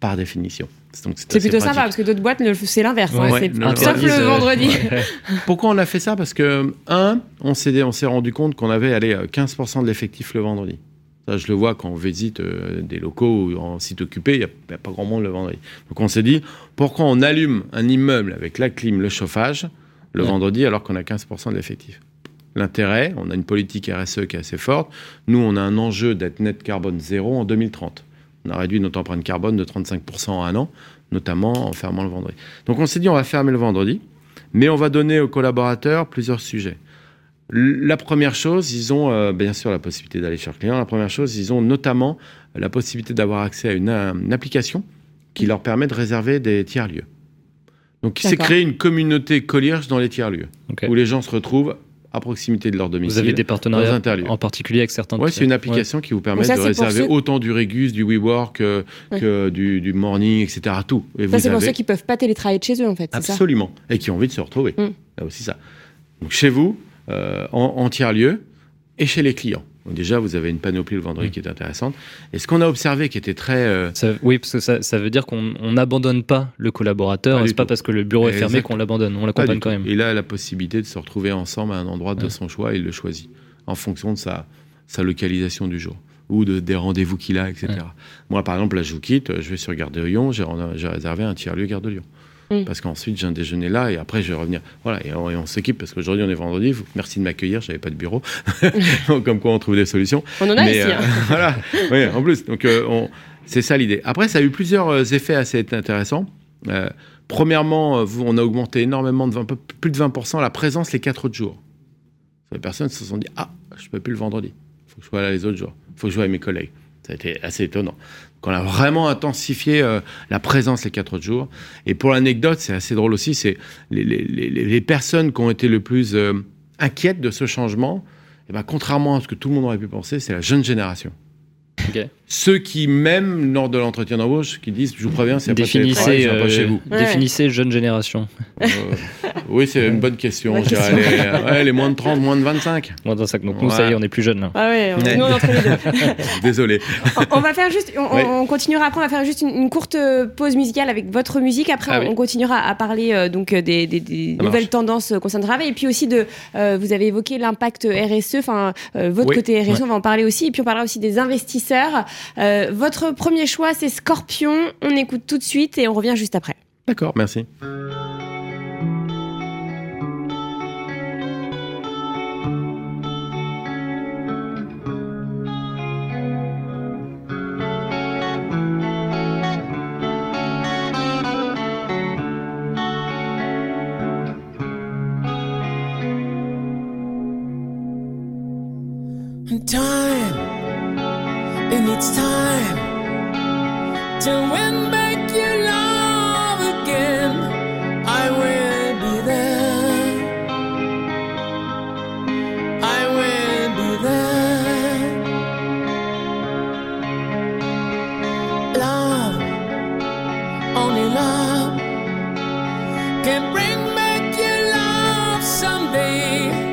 Speaker 3: par définition.
Speaker 1: C'est plutôt sympa parce que d'autres boîtes, c'est l'inverse. Hein, sauf le vendredi.
Speaker 3: Pourquoi on a fait ça? Parce que, un, on s'est rendu compte qu'on avait allé 15% de l'effectif le vendredi. Ça, je le vois quand on visite euh, des locaux en site occupé, il n'y a, pas grand monde le vendredi. Donc on s'est dit, pourquoi on allume un immeuble avec la clim, le chauffage, le vendredi alors qu'on a 15% de l'effectif L'intérêt, on a une politique RSE qui est assez forte. Nous, on a un enjeu d'être net carbone zéro en 2030. On a réduit notre empreinte carbone de 35% en un an, notamment en fermant le vendredi. Donc on s'est dit on va fermer le vendredi, mais on va donner aux collaborateurs plusieurs sujets. La première chose, ils ont euh, bien sûr la possibilité d'aller chez le client. La première chose, ils ont notamment la possibilité d'avoir accès à une, application qui leur permet de réserver des tiers-lieux. Donc, il s'est créé une communauté Colliers dans les tiers-lieux, où les gens se retrouvent à proximité de leur domicile.
Speaker 2: Vous avez des partenariats en particulier avec certains
Speaker 3: Oui, c'est une application qui vous permet de réserver autant du Regus, du WeWork euh, que du, Morning, etc. Tout.
Speaker 1: Et ça, c'est pour ceux qui ne peuvent pas télétravailler de chez eux, en fait.
Speaker 3: Absolument. et qui ont envie de se retrouver. Mm. aussi ça. Donc, chez vous, euh, en, tiers-lieu, et chez les clients. Donc déjà, vous avez une panoplie le vendredi qui est intéressante. Et ce qu'on a observé qui était très... Euh,
Speaker 2: oui, parce que ça, veut dire qu'on n'abandonne pas le collaborateur. C'est pas parce que le bureau est fermé qu'on l'abandonne. On l'accompagne quand même.
Speaker 3: Il a la possibilité de se retrouver ensemble à un endroit de son choix. il le choisit en fonction de sa, sa localisation du jour ou de, des rendez-vous qu'il a, etc. Moi, par exemple, là, je vous quitte. Je vais sur Gare de Lyon. J'ai réservé un tiers-lieu Gare de Lyon. Mm. Parce qu'ensuite, j'ai un déjeuner là et après, je vais revenir. Voilà, et on, s'équipe parce qu'aujourd'hui, on est vendredi. Merci de m'accueillir, j'avais pas de bureau. Comme quoi, on trouve des solutions.
Speaker 1: On en a ici. Euh, hein.
Speaker 3: voilà, oui, en plus. Donc, euh, c'est ça l'idée. Après, ça a eu plusieurs euh, effets assez intéressants. premièrement, on a augmenté énormément, de 20, plus de 20% la présence les quatre autres jours. Les personnes se sont dit Ah, je ne peux plus le vendredi. Il faut que je sois là les autres jours. Il faut que je sois avec mes collègues. Ça a été assez étonnant qu'on a vraiment intensifié euh, la présence les quatre autres jours. Et pour l'anecdote, c'est assez drôle aussi, c'est les, personnes qui ont été le plus euh, inquiètes de ce changement, et eh ben, contrairement à ce que tout le monde aurait pu penser, c'est la jeune génération. Ceux qui, même lors de l'entretien d'embauche, qui disent, je vous préviens, c'est pas,
Speaker 2: définissez,
Speaker 3: pas chez vous.
Speaker 2: Euh, définissez jeune génération.
Speaker 3: Euh, oui, c'est une bonne question. les, ouais, les, moins de 30, moins de 25.
Speaker 2: Moins de 25. Donc nous, ça y est, on est plus jeunes.
Speaker 1: Ah oui, on, nous, on entre les deux.
Speaker 3: Désolé.
Speaker 1: On, va faire juste, on, continuera après, on va faire juste une, courte pause musicale avec votre musique. Après, ah on continuera à parler euh, donc des, des, nouvelles tendances concernant le travail. Et puis aussi de, vous avez évoqué l'impact RSE, enfin, votre côté RSE, on va en parler aussi. Et puis on parlera aussi des investisseurs euh, votre premier choix, c'est Scorpion. On écoute tout de suite et on revient juste après.
Speaker 3: D'accord, merci. Someday.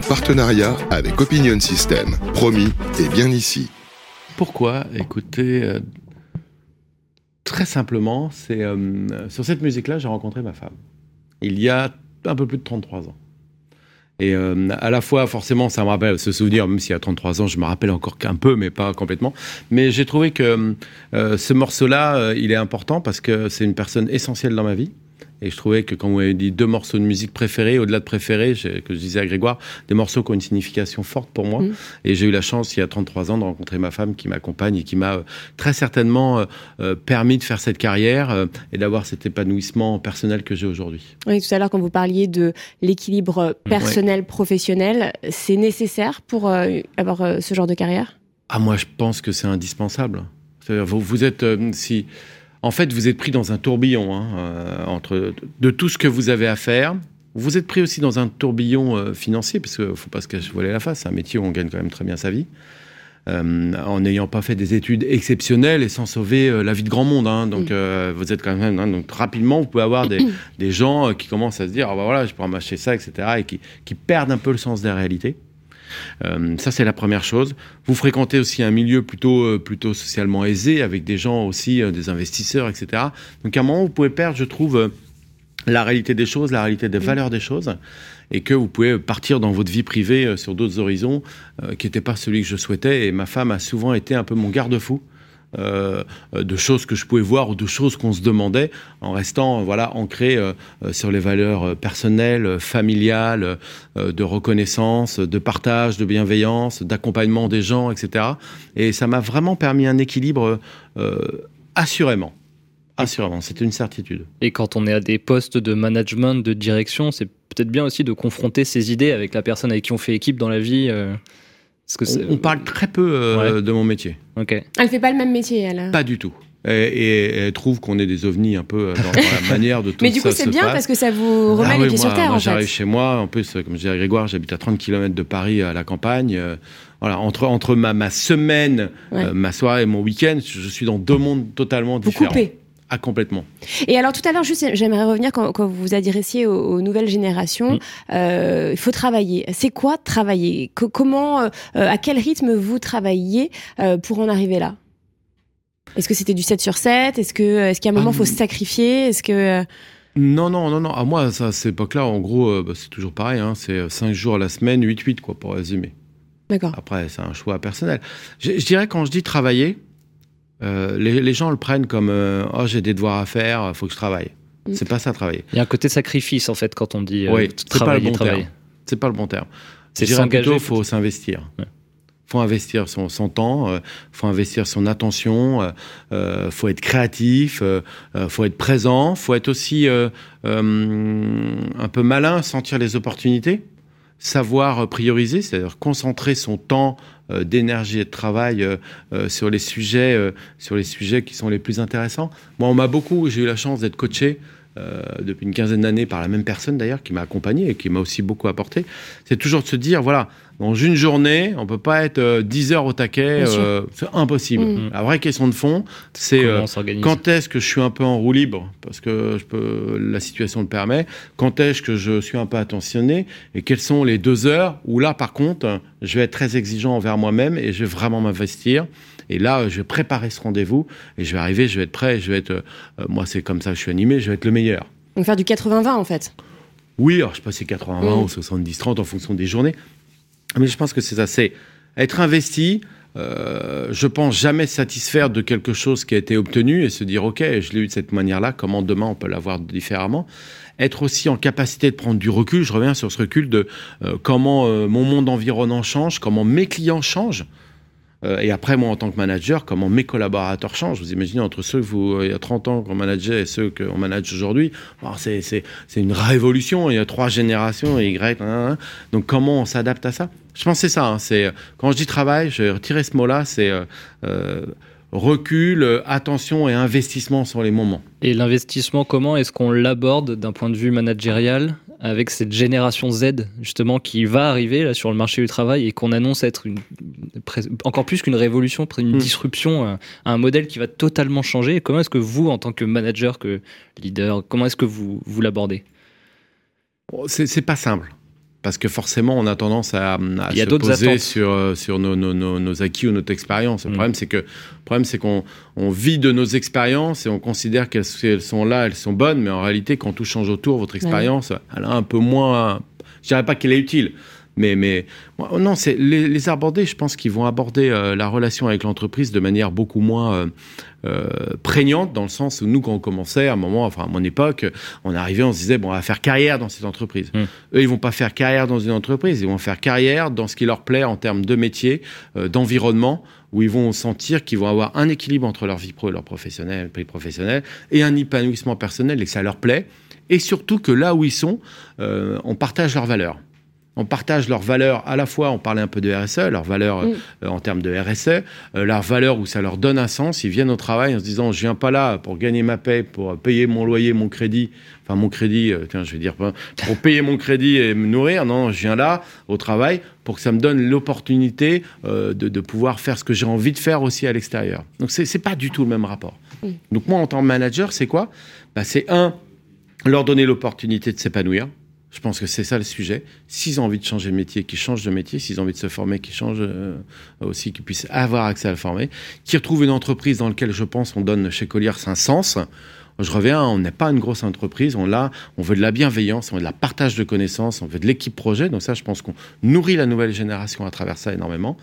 Speaker 4: En partenariat avec Opinion System. Promis, et bien ici.
Speaker 3: Pourquoi Écoutez, euh, très simplement, c'est euh, sur cette musique-là, j'ai rencontré ma femme. Il y a un peu plus de 33 ans. Et euh, à la fois, forcément, ça me rappelle ce souvenir, même s'il y a 33 ans, je me rappelle encore qu'un peu, mais pas complètement. Mais j'ai trouvé que ce morceau-là, il est important parce que c'est une personne essentielle dans ma vie. Et je trouvais que quand vous m'avez dit deux morceaux de musique préférés, au-delà de préférés, que je disais à Grégoire, des morceaux qui ont une signification forte pour moi. Mm. Et j'ai eu la chance, il y a 33 ans, de rencontrer ma femme qui m'accompagne et qui m'a euh, très certainement euh, euh, permis de faire cette carrière et d'avoir cet épanouissement personnel que j'ai aujourd'hui.
Speaker 1: Oui, tout à l'heure, quand vous parliez de l'équilibre personnel-professionnel, c'est nécessaire pour avoir ce genre de carrière?
Speaker 3: Ah, moi, je pense que c'est indispensable. Vous, vous êtes, si en fait, vous êtes pris dans un tourbillon hein, euh, entre de tout ce que vous avez à faire. Vous êtes pris aussi dans un tourbillon euh, financier, parce qu'il ne faut pas se cacher la face. C'est un métier où on gagne quand même très bien sa vie. Euh, en n'ayant pas fait des études exceptionnelles et sans sauver la vie de grand monde. Hein. donc, mm. vous êtes quand même. Hein, donc, rapidement, vous pouvez avoir des, gens qui commencent à se dire bah voilà, je pourrais m'acheter ça, etc. et qui, qui, perdent un peu le sens des réalités. Euh, ça, c'est la première chose. Vous fréquentez aussi un milieu plutôt, euh, plutôt socialement aisé, avec des gens aussi, euh, des investisseurs, etc. Donc, à un moment, vous pouvez perdre, je trouve, la réalité des choses, la réalité des valeurs des choses et que vous pouvez partir dans votre vie privée sur d'autres horizons qui n'étaient pas celui que je souhaitais. Et ma femme a souvent été un peu mon garde-fou euh, de choses que je pouvais voir ou de choses qu'on se demandait, en restant voilà ancré euh, euh, sur les valeurs personnelles, familiales, de reconnaissance, de partage, de bienveillance, d'accompagnement des gens, etc. Et ça m'a vraiment permis un équilibre assurément. Assurément, c'était une certitude.
Speaker 2: Et quand on est à des postes de management, de direction, c'est peut-être bien aussi de confronter ces idées avec la personne avec qui on fait équipe dans la vie
Speaker 3: on, parle très peu euh, de mon métier.
Speaker 1: Ok. Elle fait pas le même métier, elle.
Speaker 3: Pas du tout. Et, elle trouve qu'on est des ovnis un peu euh, dans, la manière de tout
Speaker 1: Mais du coup, c'est bien parce que ça vous remet ah les pieds sur terre.
Speaker 3: Moi, j'arrive chez moi. En plus, comme je disais à Grégoire, j'habite à 30 km de Paris, à la campagne. Euh, voilà, entre, entre ma, ma semaine, ma soirée et mon week-end, je suis dans deux mondes totalement différents. Vous coupez. Ah, complètement.
Speaker 1: Et alors tout à l'heure, juste, j'aimerais revenir quand, vous vous adressiez aux, nouvelles générations. Mm. Euh, il faut travailler. C'est quoi travailler? Comment, euh, à quel rythme vous travaillez euh, pour en arriver là? Est-ce que c'était du 7 sur 7 Est-ce que, est-ce qu'à un moment, il faut se ah, sacrifier? Est-ce que
Speaker 3: non, non, non, non. À moi, ça, c'est pas clair. En gros, bah, c'est toujours pareil. Hein. C'est 5 jours à la semaine, 8-8, quoi, pour résumer.
Speaker 1: D'accord.
Speaker 3: Après, c'est un choix personnel. Je, je dirais, quand je dis travailler, euh, les, gens le prennent comme euh, oh j'ai des devoirs à faire, faut que je travaille. Mm. C'est pas ça travailler.
Speaker 2: Il y a un côté sacrifice en fait quand on dit
Speaker 3: euh, oui, c'est pas le bon terme. C'est pas le bon terme. C'est plutôt faut s'investir. Il Faut investir son, son temps, faut investir son attention, faut être créatif, faut être présent, faut être aussi un peu malin, sentir les opportunités savoir prioriser, c'est-à-dire concentrer son temps euh, d'énergie et de travail euh, euh, sur les sujets sur les sujets qui sont les plus intéressants. Moi, on m'a beaucoup, j'ai eu la chance d'être coaché depuis une quinzaine d'années par la même personne d'ailleurs qui m'a accompagné et qui m'a aussi beaucoup apporté. C'est toujours de se dire voilà, dans une journée, on peut pas être 10 heures au taquet, c'est impossible. Mm. La vraie question de fond, c'est quand est-ce que je suis un peu en roue libre? Parce que je peux, la situation le permet. Quand est-ce que je suis un peu attentionné? Et quelles sont les deux heures où là, par contre, je vais être très exigeant envers moi-même et je vais vraiment m'investir. Et là, je vais préparer ce rendez-vous et je vais arriver, je vais être prêt, je vais être, euh, moi c'est comme ça que je suis animé, je vais être le meilleur.
Speaker 1: Donc faire du 80-20 en fait
Speaker 3: Oui, alors je sais pas si c'est 80-20 mm. ou 70-30 en fonction des journées. Mais je pense que c'est c'est être investi, euh, je pense jamais satisfaire de quelque chose qui a été obtenu et se dire ok je l'ai eu de cette manière-là comment demain on peut l'avoir différemment. Être aussi en capacité de prendre du recul. Je reviens sur ce recul de euh, comment euh, mon monde environnant change comment mes clients changent et après, moi, en tant que manager, comment mes collaborateurs changent. Vous imaginez, entre ceux que vous, il y a 30 ans qu'on manageait et ceux qu'on manage aujourd'hui, c'est une révolution. Il y a trois générations, Y. Donc, comment on s'adapte à ça? Je pense que c'est ça. Hein. c'est, quand je dis travail, je vais retirer ce mot-là, c'est euh, euh, recul, attention et investissement sur les moments.
Speaker 2: Et l'investissement, comment est-ce qu'on l'aborde d'un point de vue managérial avec cette génération Z justement qui va arriver là sur le marché du travail et qu'on annonce être une, encore plus qu'une révolution, une hmm. disruption, un, un, modèle qui va totalement changer? comment est-ce que vous, en tant que manager, que leader, comment est-ce que vous, vous l'abordez?
Speaker 3: C'est pas simple. Parce que forcément, on a tendance à, à se poser sur, euh, sur nos, nos, nos, acquis ou notre expérience. Le mm. problème, c'est que problème, c'est qu'on on vit de nos expériences et on considère qu'elles sont là, elles sont bonnes, mais en réalité, quand tout change autour, votre expérience, elle a un peu moins. Je dirais pas qu'elle est utile, mais, mais non, c'est les, les, aborder, je pense qu'ils vont aborder euh, la relation avec l'entreprise de manière beaucoup moins euh, euh, prégnante, dans le sens où nous, quand on commençait, à un moment, enfin à mon époque, on arrivait, on se disait, bon, on va faire carrière dans cette entreprise. Mmh. Eux, ils vont pas faire carrière dans une entreprise, ils vont faire carrière dans ce qui leur plaît en termes de métier, d'environnement, où ils vont sentir qu'ils vont avoir un équilibre entre leur vie pro et leur professionnel, professionnel, et un épanouissement personnel, et que ça leur plaît. Et surtout que là où ils sont, on partage leurs valeurs on partage leurs valeurs, à la fois, on parlait un peu de RSE, leurs valeurs euh, en termes de RSE, euh, leurs valeurs où ça leur donne un sens. Ils viennent au travail en se disant, je viens pas là pour gagner ma paie, pour payer mon loyer, mon crédit, enfin mon crédit, euh, tiens, je vais dire, pour payer mon crédit et me nourrir. Non, je viens là au travail pour que ça me donne l'opportunité de, pouvoir faire ce que j'ai envie de faire aussi à l'extérieur. Donc, c'est n'est pas du tout le même rapport. Donc, moi, en tant que manager, c'est quoi? Bah, C'est un, leur donner l'opportunité de s'épanouir je pense que c'est ça le sujet. S'ils ont envie de changer de métier, qu'ils changent de métier. S'ils ont envie de se former, qu'ils changent euh, aussi, qu'ils puissent avoir accès à le former. Qu'ils retrouvent une entreprise dans laquelle, je pense, on donne chez Colliers un sens. Je reviens, on n'est pas une grosse entreprise, on, a, on veut de la bienveillance, on veut de la partage de connaissances, on veut de l'équipe projet. Donc ça, je pense qu'on nourrit la nouvelle génération à travers ça énormément.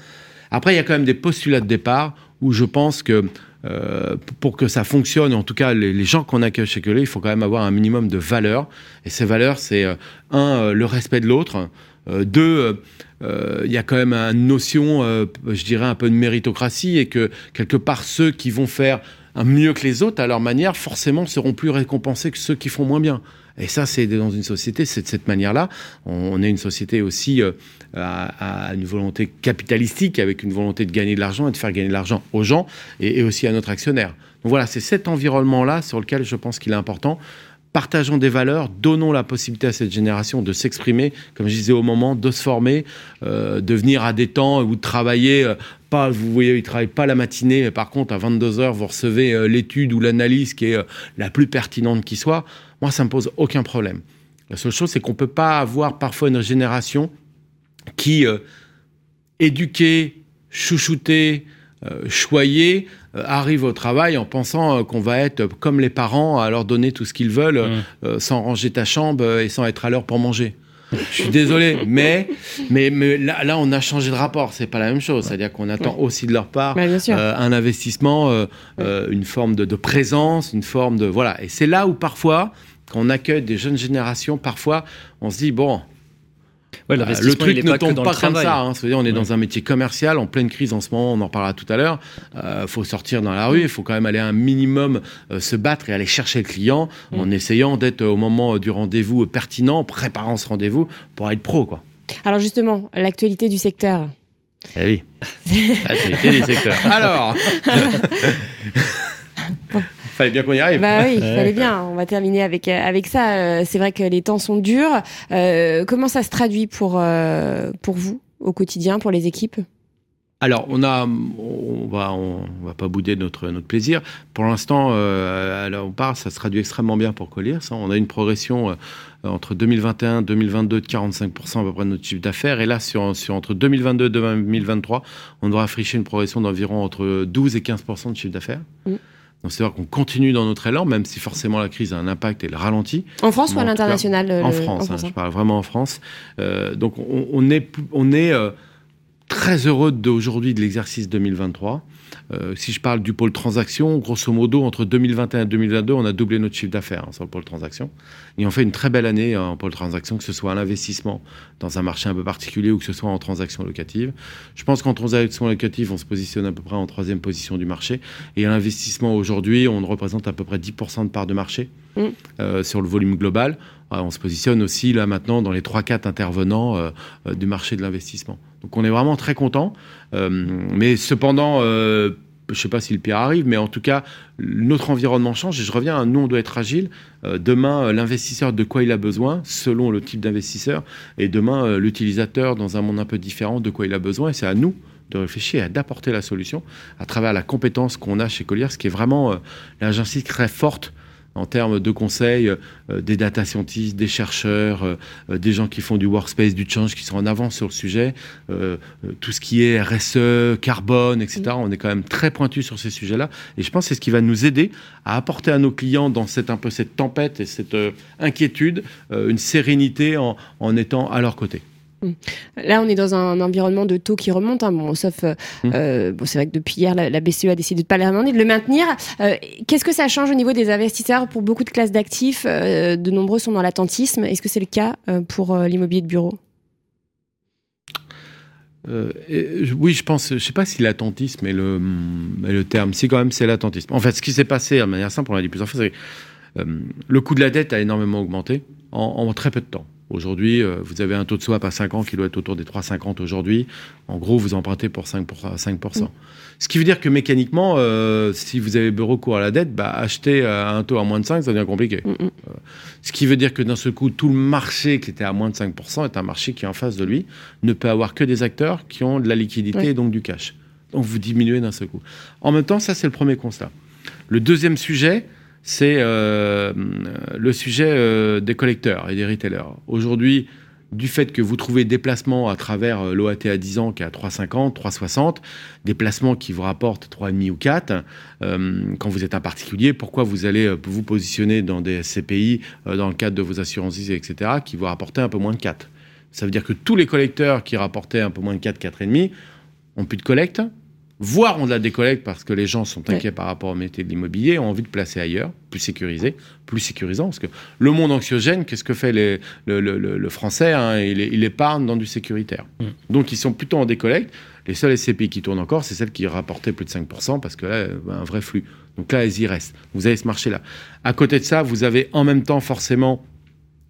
Speaker 3: Après, il y a quand même des postulats de départ où je pense que euh, pour que ça fonctionne, en tout cas les, gens qu'on accueille chez Collier, il faut quand même avoir un minimum de valeurs. Et ces valeurs, c'est euh, un, euh, le respect de l'autre. deux, il y a quand même une notion, je dirais, un peu de méritocratie et que quelque part ceux qui vont faire mieux que les autres à leur manière, forcément, seront plus récompensés que ceux qui font moins bien. Et ça, c'est dans une société, c'est de cette manière-là. On, est une société aussi euh, à, une volonté capitalistique, avec une volonté de gagner de l'argent et de faire gagner de l'argent aux gens et, aussi à notre actionnaire. Donc voilà, c'est cet environnement-là sur lequel je pense qu'il est important partageons des valeurs, donnons la possibilité à cette génération de s'exprimer, comme je disais au moment, de se former, euh, de venir à des temps de travailler. Euh, pas, vous voyez, ils ne travaillent pas la matinée, mais par contre, à 22 heures, vous recevez l'étude ou l'analyse qui est la plus pertinente qui soit. Moi, ça me pose aucun problème. La seule chose, c'est qu'on ne peut pas avoir parfois une génération qui, euh, éduquée, chouchoutée, euh, choyée, euh, arrive au travail en pensant qu'on va être comme les parents à leur donner tout ce qu'ils veulent, mmh. sans ranger ta chambre et sans être à l'heure pour manger. Je suis désolé, mais, mais, mais là, là, on a changé de rapport. C'est pas la même chose. C'est-à-dire qu'on attend aussi de leur part un investissement, une forme de, de, présence, une forme de voilà. Et c'est là où parfois quand on accueille des jeunes générations, parfois, on se dit, bon, euh, le truc ne tombe pas comme ça. Hein. on est dans un métier commercial, en pleine crise en ce moment, on en parlera tout à l'heure. Il euh, faut sortir dans la rue, il faut quand même aller un minimum euh, se battre et aller chercher le client mm. en essayant d'être au moment du rendez-vous pertinent, préparant ce rendez-vous pour être pro. Quoi.
Speaker 1: Alors justement, l'actualité du secteur.
Speaker 3: Eh oui, l'actualité du secteur. Alors Fallait bien qu'on y arrive.
Speaker 1: Bah oui, fallait bien. On va terminer avec euh, avec ça. Euh, c'est vrai que les temps sont durs. Euh, comment ça se traduit pour pour vous au quotidien, pour les équipes?
Speaker 3: Alors, on a, on va, on, va pas bouder notre notre plaisir. Pour l'instant, on part, ça se traduit extrêmement bien pour Colliers. On a une progression entre 2021 et 2022 de 45% à peu près de notre chiffre d'affaires. Et là, sur, sur entre 2022 et 2023, on devra afficher une progression d'environ entre 12 et 15% de chiffre d'affaires. Mm. Donc c'est-à-dire qu'on continue dans notre élan, même si forcément la crise a un impact et le ralentit.
Speaker 1: En France ou à l'international
Speaker 3: En France, hein, je parle vraiment en France. Euh, donc on, est, on est euh, très heureux d'aujourd'hui de l'exercice 2023. Euh, si je parle du pôle transaction, grosso modo, entre 2021 et 2022, on a doublé notre chiffre d'affaires hein, sur le pôle transaction. Et on fait une très belle année hein, en pôle transaction, que ce soit à l'investissement dans un marché un peu particulier ou que ce soit en transaction locative. Je pense qu'en transaction locative, on se positionne à peu près en troisième position du marché. Et à l'investissement aujourd'hui, on représente à peu près 10% de part de marché mmh. euh, sur le volume global. Euh, on se positionne aussi là maintenant dans les 3-4 intervenants du marché de l'investissement. Donc on est vraiment très content. Euh, mais cependant, euh, je ne sais pas si le pire arrive, mais en tout cas, notre environnement change et je reviens nous, on doit être agile. Euh, demain, l'investisseur, de quoi il a besoin, selon le type d'investisseur, et demain, l'utilisateur, dans un monde un peu différent, de quoi il a besoin, et c'est à nous de réfléchir et d'apporter la solution à travers la compétence qu'on a chez Colliers, ce qui est vraiment, là j'insiste, très forte en termes de conseils, euh, des data scientists, des chercheurs, euh, des gens qui font du workspace, du change, qui sont en avance sur le sujet. tout ce qui est RSE, carbone, etc. On est quand même très pointu sur ces sujets-là. Et je pense que c'est ce qui va nous aider à apporter à nos clients dans cette, un peu cette tempête et cette inquiétude une sérénité en, en étant à leur côté.
Speaker 1: Là, on est dans un environnement de taux qui remonte, hein. bon, sauf, euh, mm. euh, bon, c'est vrai que depuis hier, la, BCE a décidé de ne pas les de le maintenir. Euh, qu'est-ce que ça change au niveau des investisseurs? Pour beaucoup de classes d'actifs De nombreux sont dans l'attentisme. Est-ce que c'est le cas pour l'immobilier de bureau?
Speaker 3: Oui, je pense, je ne sais pas si l'attentisme est le, le terme. Si quand même c'est l'attentisme. En fait, ce qui s'est passé, de manière simple, on l'a dit plusieurs fois, c'est que le coût de la dette a énormément augmenté en très peu de temps. Aujourd'hui, euh, vous avez un taux de swap à 5 ans qui doit être autour des 3,50 aujourd'hui. En gros, vous empruntez pour 5%. 5%. Mm. Ce qui veut dire que mécaniquement, euh, si vous avez recours à la dette, bah, acheter à un taux à moins de 5, ça devient compliqué. Mm, mm. Euh, ce qui veut dire que d'un seul coup, tout le marché qui était à moins de 5% est un marché qui, en face de lui, ne peut avoir que des acteurs qui ont de la liquidité et donc du cash. Donc vous diminuez d'un seul coup. En même temps, ça, c'est le premier constat. Le deuxième sujet, c'est euh, le sujet euh, des collecteurs et des retailers. Aujourd'hui, du fait que vous trouvez des placements à travers euh, l'OAT à 10 ans qui est à 3,50, 3,60, des placements qui vous rapportent 3,5 ou 4, quand vous êtes un particulier, pourquoi vous allez vous positionner dans des CPI dans le cadre de vos assurances, etc., qui vous rapportent un peu moins de 4 Ça veut dire que tous les collecteurs qui rapportaient un peu moins de 4, 4,5 ont plus de collecte, voire on la décollecte parce que les gens sont inquiets par rapport au métier de l'immobilier, ont envie de placer ailleurs, plus sécurisé, plus sécurisant. Parce que le monde anxiogène, qu'est-ce que fait le, français hein, il, épargne dans du sécuritaire. Mm. Donc ils sont plutôt en décollecte. Les seules SCPI qui tournent encore, c'est celles qui rapportaient plus de 5% parce que là, un vrai flux. Donc là, elles y restent. Vous avez ce marché-là. À côté de ça, vous avez en même temps forcément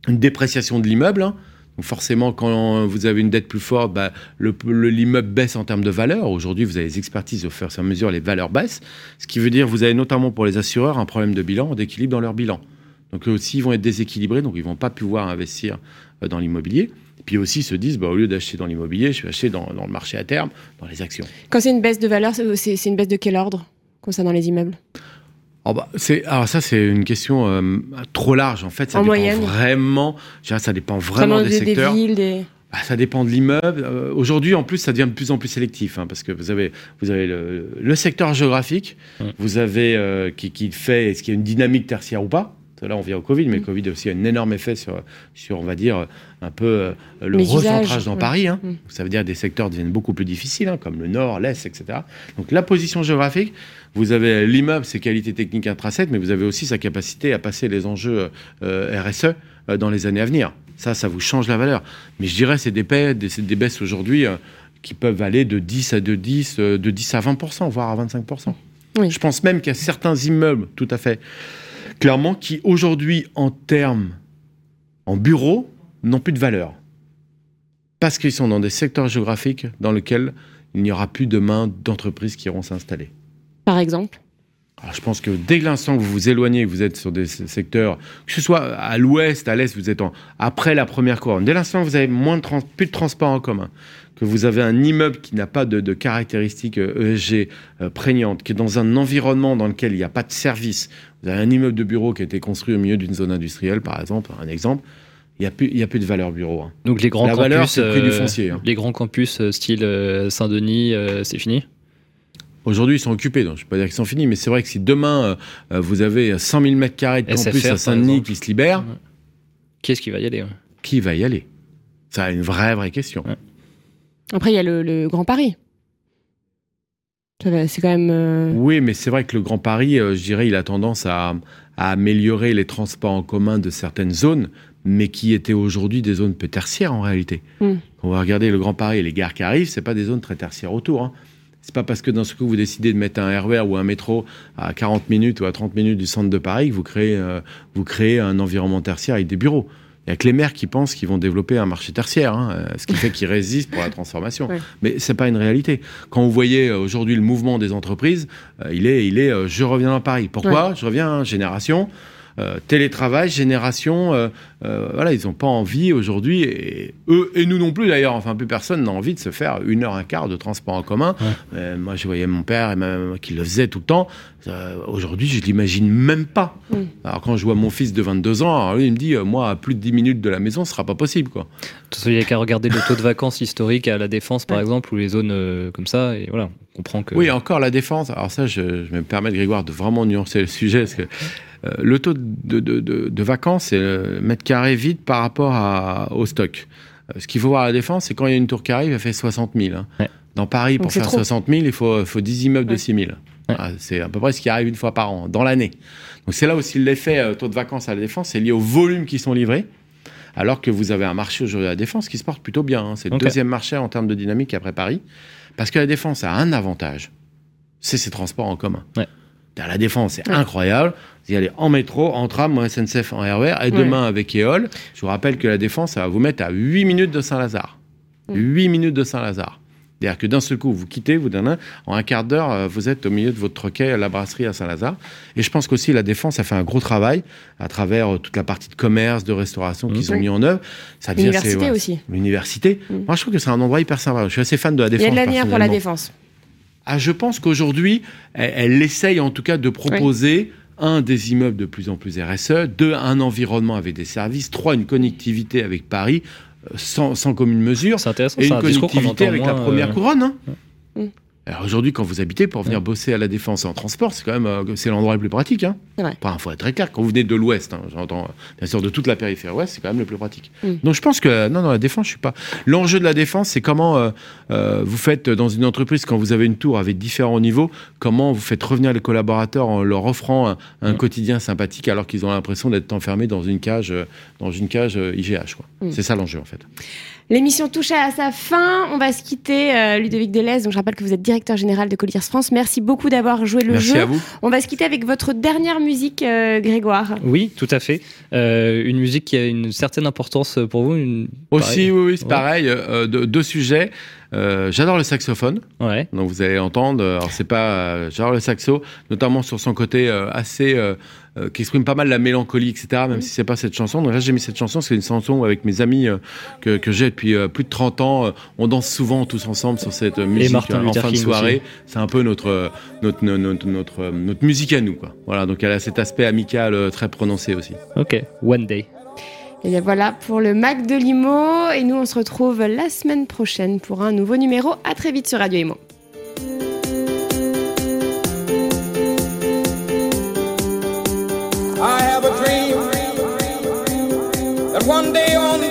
Speaker 3: une dépréciation de l'immeuble. Hein forcément, quand vous avez une dette plus forte, bah, l'immeuble baisse en termes de valeur. Aujourd'hui, vous avez des expertises au fur et à mesure, les valeurs baissent. Ce qui veut dire, vous avez notamment pour les assureurs un problème de bilan, d'équilibre dans leur bilan. Donc eux aussi, ils vont être déséquilibrés, donc ils vont pas pouvoir investir euh, dans l'immobilier. Puis aussi, se disent, bah, au lieu d'acheter dans l'immobilier, je vais acheter dans, le marché à terme, dans les actions.
Speaker 1: Quand c'est une baisse de valeur, c'est une baisse de quel ordre concernant les immeubles?
Speaker 3: Oh bah, alors ça c'est une question euh, trop large en fait. Ça dépend vraiment. Ça dépend vraiment des, secteurs. Bah, ça dépend de l'immeuble. Euh, aujourd'hui, en plus, ça devient de plus en plus sélectif, hein, parce que vous avez, vous avez le, secteur géographique, vous avez euh, qui, qui, fait est-ce qu'il y a une dynamique tertiaire ou pas? Là, on vient au Covid, mais le mm. Covid aussi a un énorme effet sur, sur on va dire, un peu le recentrage dans Paris. Hein. Mm. Ça veut dire que des secteurs deviennent beaucoup plus difficiles, hein, comme le Nord, l'Est, etc. Donc la position géographique, vous avez l'immeuble, ses qualités techniques intrinsèques, mais vous avez aussi sa capacité à passer les enjeux euh, RSE euh, dans les années à venir. Ça, ça vous change la valeur. Mais je dirais, c'est des, des, des baisses aujourd'hui euh, qui peuvent aller de 10 à de 10, de 10 à 20%, voire à 25%. Je pense même qu'il y a certains immeubles, tout à fait, clairement, qui aujourd'hui, en termes, en bureau, n'ont plus de valeur. Parce qu'ils sont dans des secteurs géographiques dans lesquels il n'y aura plus demain d'entreprises qui iront s'installer
Speaker 1: par exemple
Speaker 3: je pense que dès l'instant que vous vous éloignez, que vous êtes sur des secteurs, que ce soit à l'ouest, à l'est, vous êtes en, après la première couronne, dès l'instant que vous avez moins de plus de transport en commun, que vous avez un immeuble qui n'a pas de, caractéristiques ESG euh, e euh, prégnantes, qui est dans un environnement dans lequel il n'y a pas de service, vous avez un immeuble de bureau qui a été construit au milieu d'une zone industrielle, par exemple, un exemple, il n'y a, plus, a plus de valeur bureau. Hein.
Speaker 2: Donc les grands la campus, valeur, le prix du foncier. Hein. Les grands campus style Saint-Denis, c'est fini?
Speaker 3: Aujourd'hui, ils sont occupés, donc je ne vais pas dire qu'ils sont finis, mais c'est vrai que si demain, euh, euh, vous avez 100 000 mètres carrés de campus à Saint-Denis qui se libère,
Speaker 2: qui est-ce qui va y aller
Speaker 3: Qui va y aller? Ça une vraie, vraie question.
Speaker 1: Après, il y a le, Grand Paris. C'est quand même. Euh,
Speaker 3: oui, mais c'est vrai que le Grand Paris, je dirais, il a tendance à, améliorer les transports en commun de certaines zones, mais qui étaient aujourd'hui des zones peu tertiaires en réalité. Hmm. On va regarder le Grand Paris et les gares qui arrivent, c'est pas des zones très tertiaires autour. Hein. C'est pas parce que dans ce coup vous décidez de mettre un RER ou un métro à 40 minutes ou à 30 minutes du centre de Paris que vous créez, euh, vous créez un environnement tertiaire avec des bureaux. Il n'y a que les maires qui pensent qu'ils vont développer un marché tertiaire, hein, euh, ce qui fait qu'ils résistent pour la transformation. Mais Mais c'est pas une réalité. Quand vous voyez euh, aujourd'hui le mouvement des entreprises, il est, il est, je reviens à Paris. Pourquoi? Je reviens, génération. Télétravail, génération, voilà, ils n'ont pas envie aujourd'hui, et eux et nous non plus d'ailleurs, enfin plus personne n'a envie de se faire une heure un quart de transport en commun. moi, je voyais mon père et ma maman qui le faisaient tout le temps. aujourd'hui, je l'imagine même pas. Mm. Alors quand je vois mon fils de 22 ans, lui, il me dit, moi, à plus de 10 minutes de la maison, ce sera pas possible, quoi.
Speaker 2: il n'y a qu'à regarder le taux de vacances historique à la défense, par exemple, ou les zones comme ça, et voilà, on comprend que.
Speaker 3: Oui, encore la défense. Alors ça, je, je me permets, Grégoire, de vraiment nuancer le sujet, parce que euh, le taux de, de, de, vacances, c'est le mètre carré vide par rapport à, au stock. Euh, ce qu'il faut voir à la défense, c'est quand il y a une tour qui arrive, elle fait 60 000. Hein. Dans Paris, pour faire 60 000, il faut, faut 10 immeubles de 6 000. Ah, c'est à peu près ce qui arrive une fois par an, dans l'année. Donc c'est là aussi l'effet euh, taux de vacances à la défense, c'est lié au volume qui sont livrés alors que vous avez un marché aujourd'hui à la Défense qui se porte plutôt bien. Hein. C'est le deuxième marché en termes de dynamique après Paris. Parce que la Défense a un avantage, c'est ses transports en commun. La Défense, c'est incroyable. Vous y allez en métro, en tram, en SNCF, en RER, et demain avec EOL. Je vous rappelle que la Défense, ça va vous mettre à 8 minutes de Saint-Lazare. 8 minutes de Saint-Lazare. C'est-à-dire que d'un seul coup, vous quittez, vous donnez, en un quart d'heure, euh, vous êtes au milieu de votre troquet à la brasserie à Saint-Lazare. Et je pense qu'aussi la Défense a fait un gros travail à travers euh, toute la partie de commerce, de restauration qu'ils ont mis en œuvre.
Speaker 1: L'université aussi.
Speaker 3: L'université. Mm. Moi, je trouve que c'est un endroit hyper sympa. Je suis assez fan de la Défense. Il
Speaker 1: y a de l'avenir pour la Défense.
Speaker 3: Ah, je pense qu'aujourd'hui, elle, essaye en tout cas de proposer un, des immeubles de plus en plus RSE, deux, un environnement avec des services, trois, une connectivité avec Paris, euh, sans, sans commune mesure, et une connectivité avec la première euh, couronne. Hein. Mm. Alors aujourd'hui, quand vous habitez pour venir bosser à la défense en transport, c'est quand même euh, c'est l'endroit le plus pratique. Hein. Enfin, faut être très clair. Quand vous venez de l'Ouest, hein, j'entends euh, bien sûr de toute la périphérie Ouest, c'est quand même le plus pratique. Mm. Donc je pense que non, non, la défense, je suis pas. L'enjeu de la défense, c'est comment euh, vous faites dans une entreprise quand vous avez une tour avec différents niveaux, comment vous faites revenir les collaborateurs en leur offrant un, mm. quotidien sympathique alors qu'ils ont l'impression d'être enfermés dans une cage, dans une cage IGH. Mm. C'est ça l'enjeu en fait.
Speaker 1: L'émission touche à sa fin. On va se quitter, euh, Ludovic Delez. Donc, je rappelle que vous êtes directeur général de Colliers France. Merci beaucoup d'avoir joué le
Speaker 3: jeu.
Speaker 1: Merci
Speaker 3: à vous.
Speaker 1: On va se quitter avec votre dernière musique, euh, Grégoire.
Speaker 2: Oui, tout à fait. Euh, une musique qui a une certaine importance pour vous. Une...
Speaker 3: Aussi, oui, oui c'est pareil. deux sujets. j'adore le saxophone.
Speaker 2: Ouais.
Speaker 3: Donc vous allez entendre. Alors c'est pas. j'adore le saxo, notamment sur son côté assez euh, qui exprime pas mal la mélancolie, etc. Même si c'est pas cette chanson. Donc là, j'ai mis cette chanson, c'est une chanson avec mes amis euh, que, que j'ai depuis euh, plus de 30 ans. on danse souvent tous ensemble sur cette musique en fin de soirée. C'est un peu notre notre, notre notre, notre musique à nous, quoi. Voilà, donc elle a cet aspect amical très prononcé aussi.
Speaker 2: Ok, One Day.
Speaker 1: Et voilà pour le Mac de Limo. Et nous, on se retrouve la semaine prochaine pour un nouveau numéro. À très vite sur Radio Imo. One day on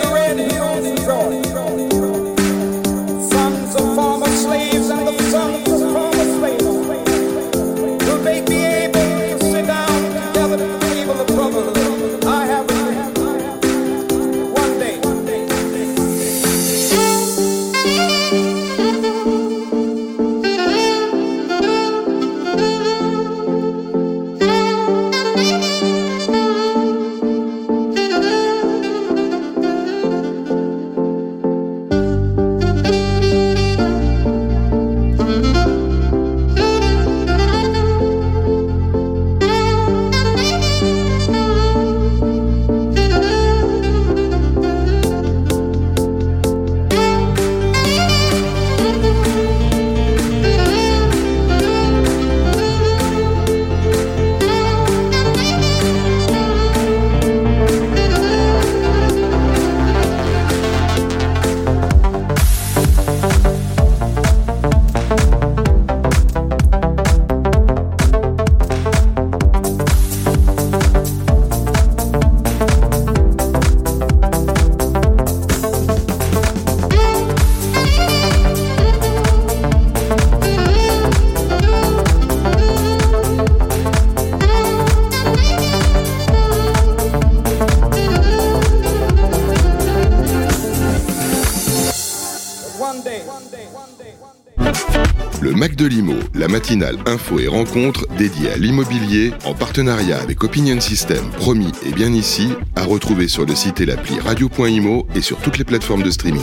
Speaker 4: info et rencontres dédiée à l'immobilier en partenariat avec Opinion System, promis et bien ici, à retrouver sur le site et l'appli radio.imo et sur toutes les plateformes de streaming.